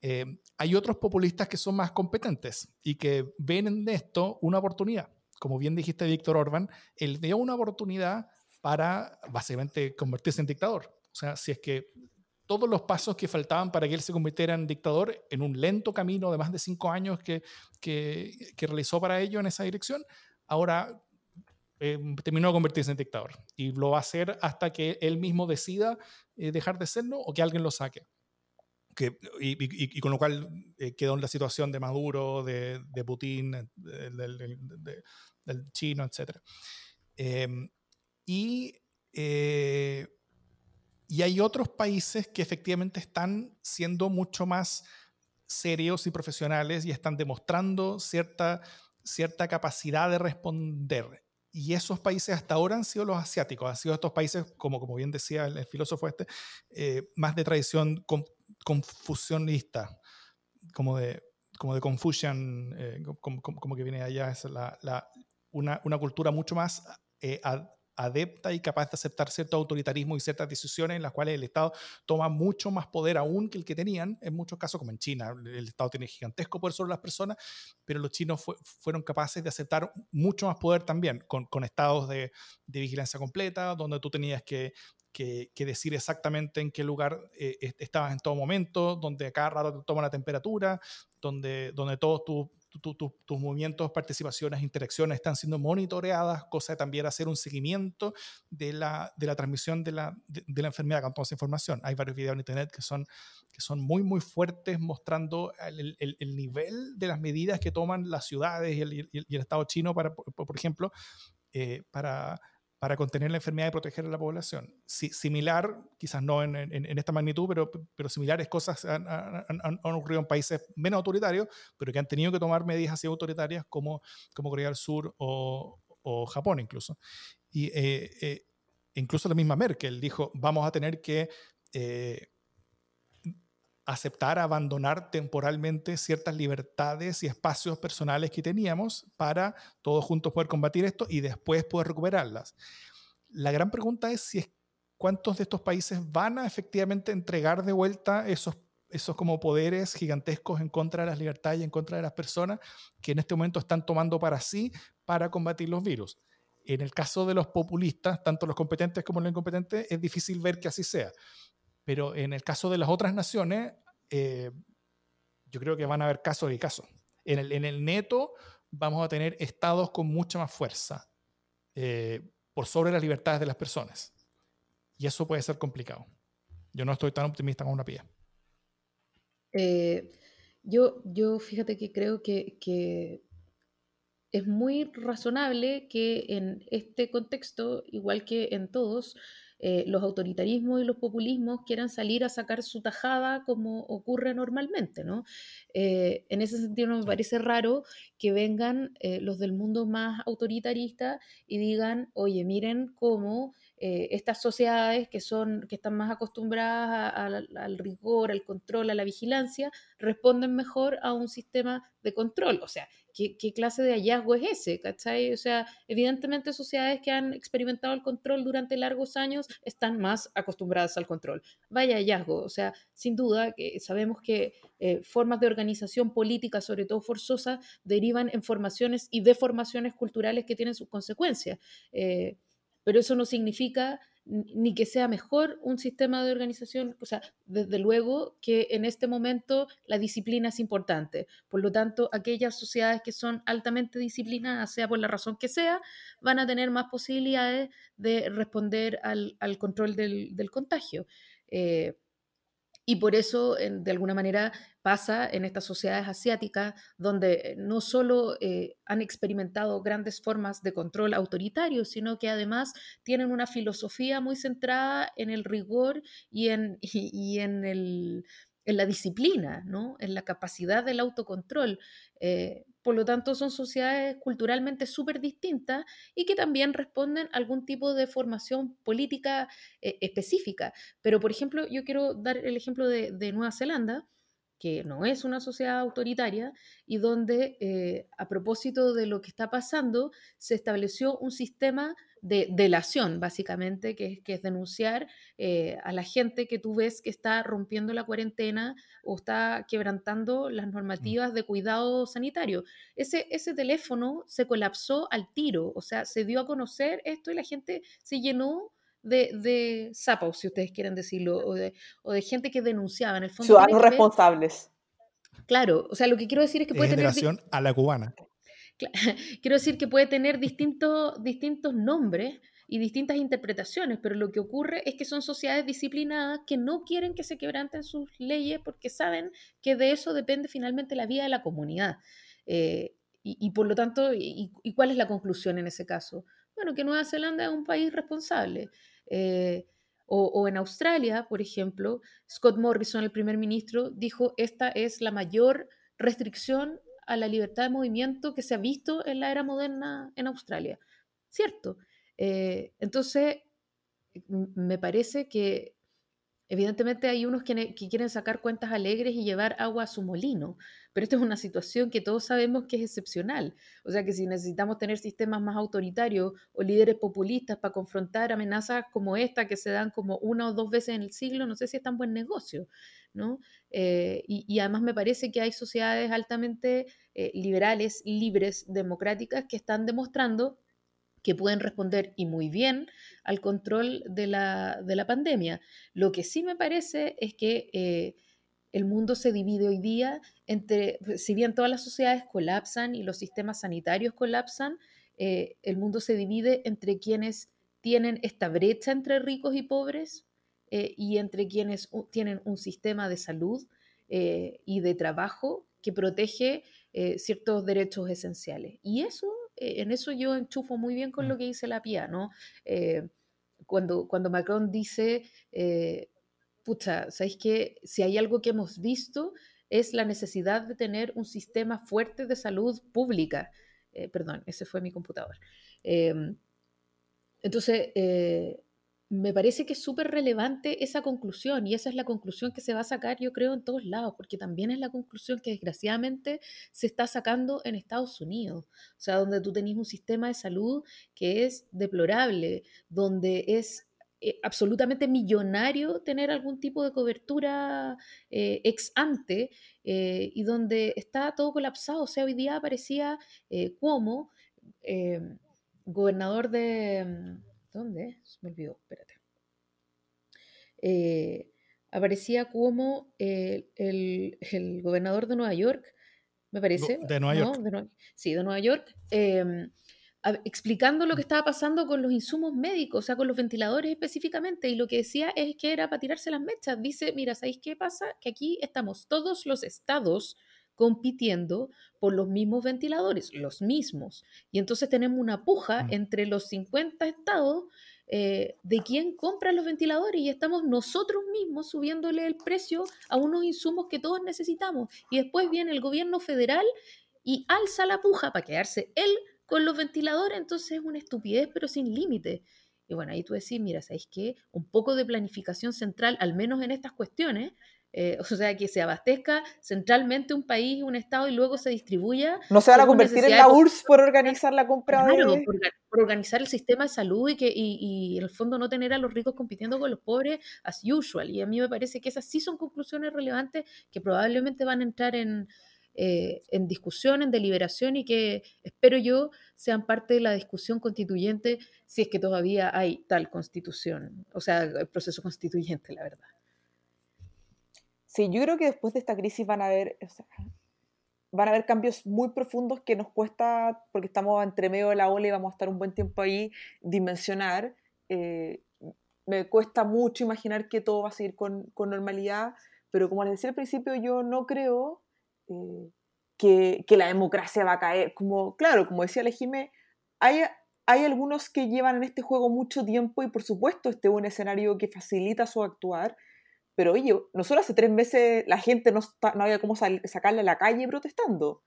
Eh, hay otros populistas que son más competentes y que ven en esto una oportunidad. Como bien dijiste, Víctor Orban, él dio una oportunidad para básicamente convertirse en dictador. O sea, si es que todos los pasos que faltaban para que él se convirtiera en dictador en un lento camino de más de cinco años que, que, realizó para ello en esa dirección, ahora eh, terminó de convertirse en dictador. Y lo va a hacer hasta que él mismo decida eh, dejar de serlo o que alguien lo saque y, con lo cual eh, quedó en la situación de Maduro, de, de Putin, eh, del, chino, etc. Em, y, eh, y hay otros países que efectivamente están siendo mucho más serios y profesionales y están demostrando cierta, cierta capacidad de responder. Y esos países hasta ahora han sido los asiáticos, han sido estos países, como, como bien decía el, filósofo este, más de tradición confusionista, como de, como de Confucian, eh, como, que viene allá, es la, la, una, una, cultura mucho más eh, adepta y capaz de aceptar cierto autoritarismo y ciertas decisiones en las cuales el Estado toma mucho más poder aún que el que tenían, en muchos casos, como en China, el Estado tiene gigantesco poder sobre las personas, pero los chinos fueron capaces de aceptar mucho más poder también, con, estados de, vigilancia completa, donde tú tenías que decir exactamente en qué lugar eh, estabas en todo momento, donde cada rato te toma la temperatura, donde, donde todos tus movimientos, participaciones, interacciones están siendo monitoreadas, cosa de también hacer un seguimiento de la, de la transmisión de la, de, la enfermedad con toda esa información. Hay varios videos en internet que son, que son muy, muy fuertes mostrando el, el, el nivel de las medidas que toman las ciudades y el, y el Estado chino, para, por, ejemplo, eh, para para contener la enfermedad y proteger a la población. similar, quizás no en, en, esta magnitud, pero, pero similares cosas han, han, ocurrido en países menos autoritarios, pero que han tenido que tomar medidas así autoritarias como, como Corea del Sur o, o Japón incluso. Y eh, eh, incluso la misma Merkel dijo, vamos a tener que eh, aceptar abandonar temporalmente ciertas libertades y espacios personales que teníamos para todos juntos poder combatir esto y después poder recuperarlas. La gran pregunta es si cuántos de estos países van a efectivamente entregar de vuelta esos esos como poderes gigantescos en contra de las libertades y en contra de las personas que en este momento están tomando para sí para combatir los virus. En el caso de los populistas, tanto los competentes como los incompetentes, es difícil ver que así sea. Pero en el caso de las otras naciones, eh, yo creo que van a haber casos y casos. En el, en el neto vamos a tener estados con mucha más fuerza eh, por sobre las libertades de las personas. Y eso puede ser complicado. Yo no estoy tan optimista como una pía. Eh, yo, yo fíjate que creo que, que es muy razonable que en este contexto, igual que en todos, eh, los autoritarismos y los populismos quieran salir a sacar su tajada como ocurre normalmente, ¿no? Eh, en ese sentido no me parece raro que vengan eh, los del mundo más autoritarista y digan, oye, miren cómo eh, estas sociedades que, son, que están más acostumbradas al rigor, al control, a la vigilancia, responden mejor a un sistema de control. O sea, ¿qué, clase de hallazgo es ese? ¿cachai? O sea, evidentemente sociedades que han experimentado el control durante largos años están más acostumbradas al control. Vaya hallazgo. O sea, sin duda que sabemos que eh, formas de organización política, sobre todo forzosa, derivan en formaciones y deformaciones culturales que tienen sus consecuencias. Eh, pero eso no significa ni que sea mejor un sistema de organización, o sea, desde luego que en este momento la disciplina es importante. Por lo tanto, aquellas sociedades que son altamente disciplinadas, sea por la razón que sea, van a tener más posibilidades de responder al, control del, contagio. Eh, y por eso, de alguna manera, pasa en estas sociedades asiáticas, donde eh, no solo eh, han experimentado grandes formas de control autoritario, sino que además tienen una filosofía muy centrada en el rigor y en, y en el en la disciplina, ¿no? en la capacidad del autocontrol. Eh, por lo tanto, son sociedades culturalmente súper distintas y que también responden a algún tipo de formación política eh, específica. Pero, por ejemplo, yo quiero dar el ejemplo de, de Nueva Zelanda, que no es una sociedad autoritaria y donde, eh, a propósito de lo que está pasando, se estableció un sistema de delación, básicamente, que es, que es denunciar eh, a la gente que tú ves que está rompiendo la cuarentena o está quebrantando las mm. normativas de cuidado sanitario. Ese, ese teléfono se colapsó al tiro, o sea, se dio a conocer esto y la gente se llenó de, de sapos, si ustedes quieren decirlo, o de, o de gente que denunciaba. En el fondo, Ciudadanos responsables. Claro, o sea, lo que quiero decir es que puede tener... a la cubana. Quiero decir que puede tener distintos, distintos nombres y distintas interpretaciones, pero lo que ocurre es que son sociedades disciplinadas que no quieren que se quebranten sus leyes porque saben que de eso depende finalmente la vida de la comunidad. Eh, y, por lo tanto, y, cuál es la conclusión en ese caso? Bueno, que Nueva Zelanda es un país responsable. Eh, o, en Australia, por ejemplo, Scott Morrison, el primer ministro, dijo, esta es la mayor restricción a la libertad de movimiento que se ha visto en la era moderna en Australia. ¿Cierto? Eh, entonces, me parece que evidentemente hay unos que, quieren sacar cuentas alegres y llevar agua a su molino, pero esta es una situación que todos sabemos que es excepcional. O sea que si necesitamos tener sistemas más autoritarios o líderes populistas para confrontar amenazas como esta que se dan como una o dos veces en el siglo, no sé si es tan buen negocio. ¿no? Eh, y, además me parece que hay sociedades altamente eh, liberales, libres, democráticas, que están demostrando que pueden responder y muy bien al control de la, pandemia. Lo que sí me parece es que eh, el mundo se divide hoy día entre, si bien todas las sociedades colapsan y los sistemas sanitarios colapsan, el mundo se divide entre quienes tienen esta brecha entre ricos y pobres eh, y entre quienes tienen un sistema de salud eh, y de trabajo que protege eh, ciertos derechos esenciales. Y eso, en eso yo enchufo muy bien con lo mm. que dice la PIA, ¿no? cuando, cuando Macron dice, pucha, ¿sabéis que si hay algo que hemos visto es la necesidad de tener un sistema fuerte de salud pública? perdón, ese fue mi computador. entonces, me parece que es súper relevante esa conclusión y esa es la conclusión que se va a sacar yo creo en todos lados, porque también es la conclusión que desgraciadamente se está sacando en Estados Unidos, o sea, donde tú tenés un sistema de salud que es deplorable, donde es eh, absolutamente millonario tener algún tipo de cobertura eh, ex ante eh, y donde está todo colapsado, o sea, hoy día aparecía como gobernador de ¿Dónde? Me olvidó, espérate. Eh, aparecía como el, gobernador de Nueva York, me parece. De Nueva York. sí, de Nueva York. Em, explicando lo que estaba pasando con los insumos médicos, o sea, con los ventiladores específicamente, y lo que decía es que era para tirarse las mechas. Dice, mira, ¿sabéis qué pasa? Que aquí estamos todos los estados compitiendo por los mismos ventiladores, los mismos. Y entonces tenemos una puja mm. entre los 50 estados eh, de quién compra los ventiladores y estamos nosotros mismos subiéndole el precio a unos insumos que todos necesitamos. Y después viene el gobierno federal y alza la puja para quedarse él con los ventiladores, entonces es una estupidez pero sin límite. Y bueno, ahí tú decís, mira, ¿sabéis qué? Un poco de planificación central, al menos en estas cuestiones, eh, o sea, que se abastezca centralmente un país, un estado y luego se distribuya. No se van a convertir en la URSS por organizar la compra claro, por, organizar el sistema de salud y, que, y, en el fondo no tener a los ricos compitiendo con los pobres as usual. Y a mí me parece que esas sí son conclusiones relevantes que probablemente van a entrar en, eh, en discusión, en deliberación y que espero yo sean parte de la discusión constituyente si es que todavía hay tal constitución, o sea, el proceso constituyente, la verdad. Sí, yo creo que después de esta crisis van a haber, van a haber cambios muy profundos que nos cuesta, porque estamos entre medio de la ola y vamos a estar un buen tiempo ahí, dimensionar. Eh, me cuesta mucho imaginar que todo va a seguir con, con normalidad, pero como les decía al principio, yo no creo eh, que, que, la democracia va a caer. Como, claro, como decía Lejime, hay, hay algunos que llevan en este juego mucho tiempo y por supuesto este es un escenario que facilita su actuar, pero oye, nosotros hace tres meses la gente no, no había cómo sacarle a la calle protestando.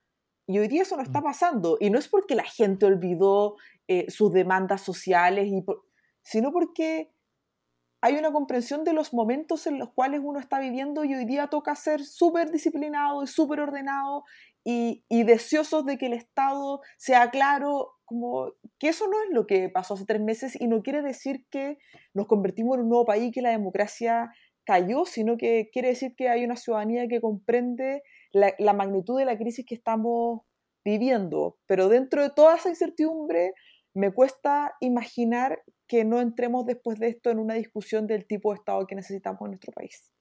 Y hoy día eso no está mm. pasando. Y no es porque la gente olvidó eh, sus demandas sociales, y sino porque hay una comprensión de los momentos en los cuales uno está viviendo y hoy día toca ser súper disciplinado y súper ordenado y, y deseosos de que el Estado sea claro, como que eso no es lo que pasó hace tres meses y no quiere decir que nos convertimos en un nuevo país, que la democracia cayó, sino que quiere decir que hay una ciudadanía que comprende la, la magnitud de la crisis que estamos viviendo. Pero dentro de toda esa incertidumbre, me cuesta imaginar que no entremos después de esto en una discusión del tipo de Estado que necesitamos en nuestro país.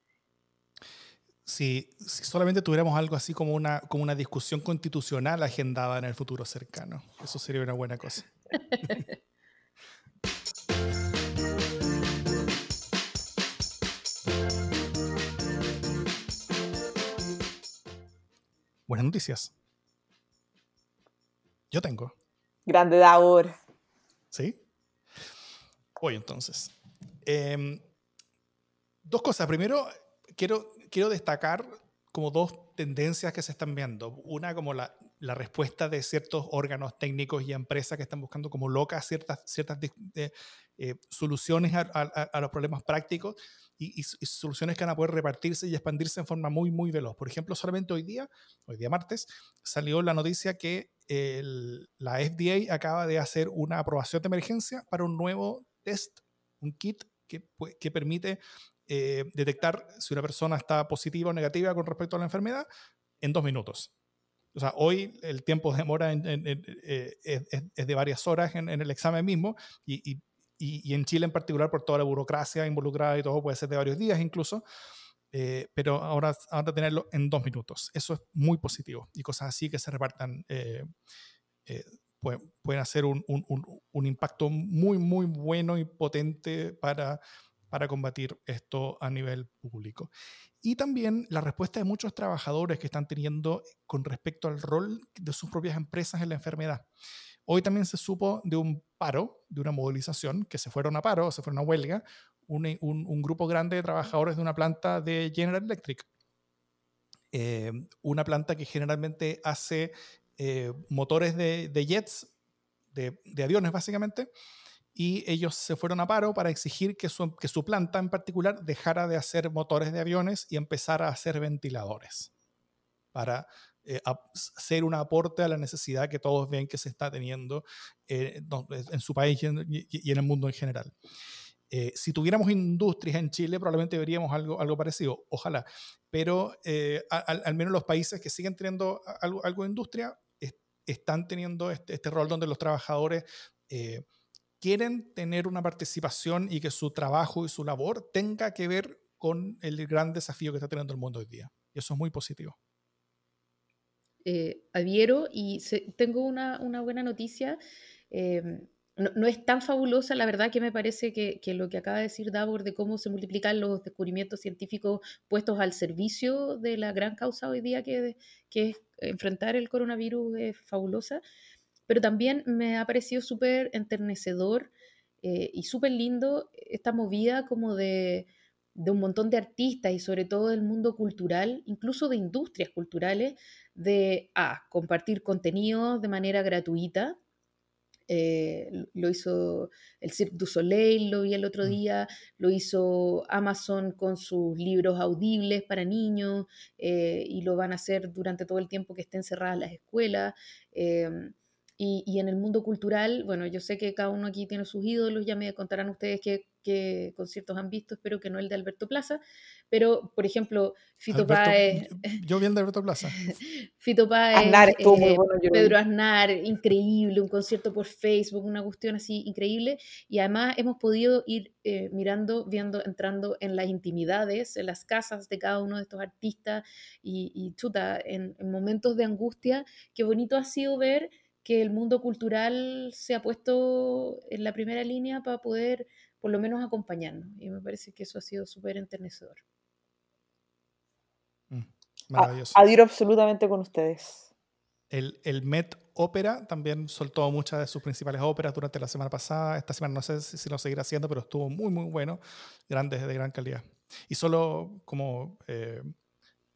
Si, solamente tuviéramos algo así como una, como una discusión constitucional agendada en el futuro cercano, eso sería una buena cosa. Buenas noticias. Yo tengo. Grande Davor. ¿Sí? Hoy entonces. Em, dos cosas. Primero, quiero, quiero destacar como dos tendencias que se están viendo. Una como la, la respuesta de ciertos órganos técnicos y empresas que están buscando como locas ciertas, ciertas eh, soluciones a, a, los problemas prácticos y, y, soluciones que van a poder repartirse y expandirse en forma muy, muy veloz. Por ejemplo, solamente hoy día, hoy día martes, salió la noticia que la FDA acaba de hacer una aprobación de emergencia para un nuevo test, un kit que, permite eh, detectar si una persona está positiva o negativa con respecto a la enfermedad en dos minutos. O sea, hoy el tiempo de demora eh, es, de varias horas en, el examen mismo y, y, en Chile en particular por toda la burocracia involucrada y todo puede ser de varios días incluso. Eh, pero ahora, ahora tenerlo en dos minutos. Eso es muy positivo y cosas así que se repartan eh, eh, pueden, pueden, hacer un, un, un, impacto muy, muy bueno y potente para, para combatir esto a nivel público. Y también la respuesta de muchos trabajadores que están teniendo con respecto al rol de sus propias empresas en la enfermedad. Hoy también se supo de un paro, de una movilización, que se fueron a paro, se fueron a huelga, un, grupo grande de trabajadores de una planta de General Electric. Eh, una planta que generalmente hace eh, motores de, jets, de, aviones básicamente, y ellos se fueron a paro para exigir que su, que su planta en particular dejara de hacer motores de aviones y empezara a hacer ventiladores, para eh, hacer un aporte a la necesidad que todos ven que se está teniendo en su país y en el mundo en general. Eh, si tuviéramos industrias en Chile, probablemente veríamos algo, algo parecido, ojalá. Pero eh, al, menos los países que siguen teniendo algo, algo de industria están teniendo este, este, rol donde los trabajadores eh, quieren tener una participación y que su trabajo y su labor tenga que ver con el gran desafío que está teniendo el mundo hoy día. Y eso es muy positivo. Adhiero y tengo una, una, buena noticia no, es tan fabulosa, la verdad que me parece que, lo que acaba de decir Davor de cómo se multiplican los descubrimientos científicos puestos al servicio de la gran causa hoy día que, que es enfrentar el coronavirus es fabulosa, pero también me ha parecido súper enternecedor eh, y súper lindo esta movida como de, de un montón de artistas y sobre todo del mundo cultural, incluso de industrias culturales, de a compartir contenido de manera gratuita eh, lo hizo el Cirque du Soleil, lo vi el otro mm. día, lo hizo Amazon con sus libros audibles para niños eh, y lo van a hacer durante todo el tiempo que estén cerradas las escuelas. Em, y, en el mundo cultural, bueno, yo sé que cada uno aquí tiene sus ídolos, ya me contarán ustedes qué, qué conciertos han visto, espero que no el de Alberto Plaza, pero por ejemplo, Fito Páez. Yo vi el de Alberto Plaza. Fito Páez, eh, Pedro Aznar, increíble, un concierto por Facebook, una cuestión así increíble, y además hemos podido ir eh, mirando, viendo, entrando en las intimidades, en las casas de cada uno de estos artistas, y, chuta, en, en momentos de angustia, qué bonito ha sido ver que el mundo cultural se ha puesto en la primera línea para poder por lo menos acompañarnos. Y me parece que eso ha sido súper enternecedor. Mm, maravilloso. adhiero absolutamente con ustedes. El, el, Met Ópera también soltó muchas de sus principales óperas durante la semana pasada. Esta semana no sé si, lo seguirá haciendo, pero estuvo muy, muy bueno. Grandes, de gran calidad. Y solo como eh,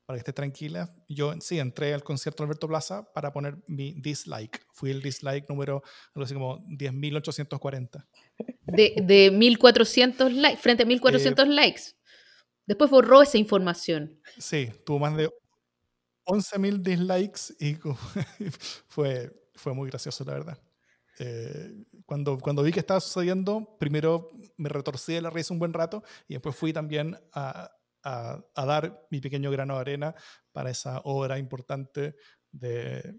para que esté tranquila. Yo sí entré al concierto de Alberto Plaza para poner mi dislike. Fui el dislike número, algo así como 10.840. De, de 1.400 likes, frente a 1.400 eh, likes. Después borró esa información. Sí, tuvo más de 11.000 dislikes y fue, fue muy gracioso, la verdad. Eh, cuando, cuando vi que estaba sucediendo, primero me retorcí de la risa un buen rato y después fui también a, a, dar mi pequeño grano de arena para esa obra importante de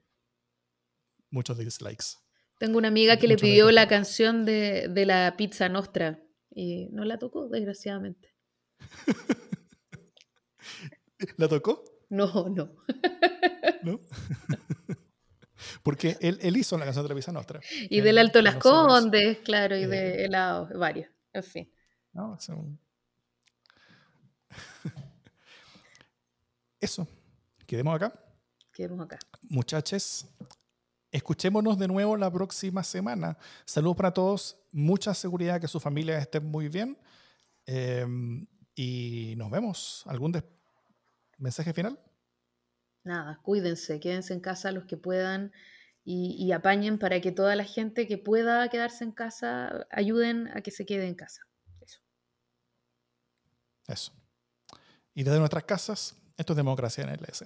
muchos dislikes. Tengo una amiga que le pidió la canción de, de, la pizza nostra y no la tocó, desgraciadamente. ¿La tocó? No, no. ¿No? Porque él, él, hizo la canción de la pizza nostra. Y del Alto Las Condes, claro, y de eh, helados, varios, en fin. No, son Eso. Quedemos acá. Quedemos acá. Muchachos, escuchémonos de nuevo la próxima semana. Saludos para todos. Mucha seguridad, que su familia esté muy bien. Em, y nos vemos. ¿Algún mensaje final? Nada, cuídense, quédense en casa los que puedan y, y, apañen para que toda la gente que pueda quedarse en casa ayuden a que se quede en casa. Eso. Eso. Y desde nuestras casas, esto es democracia en el LS.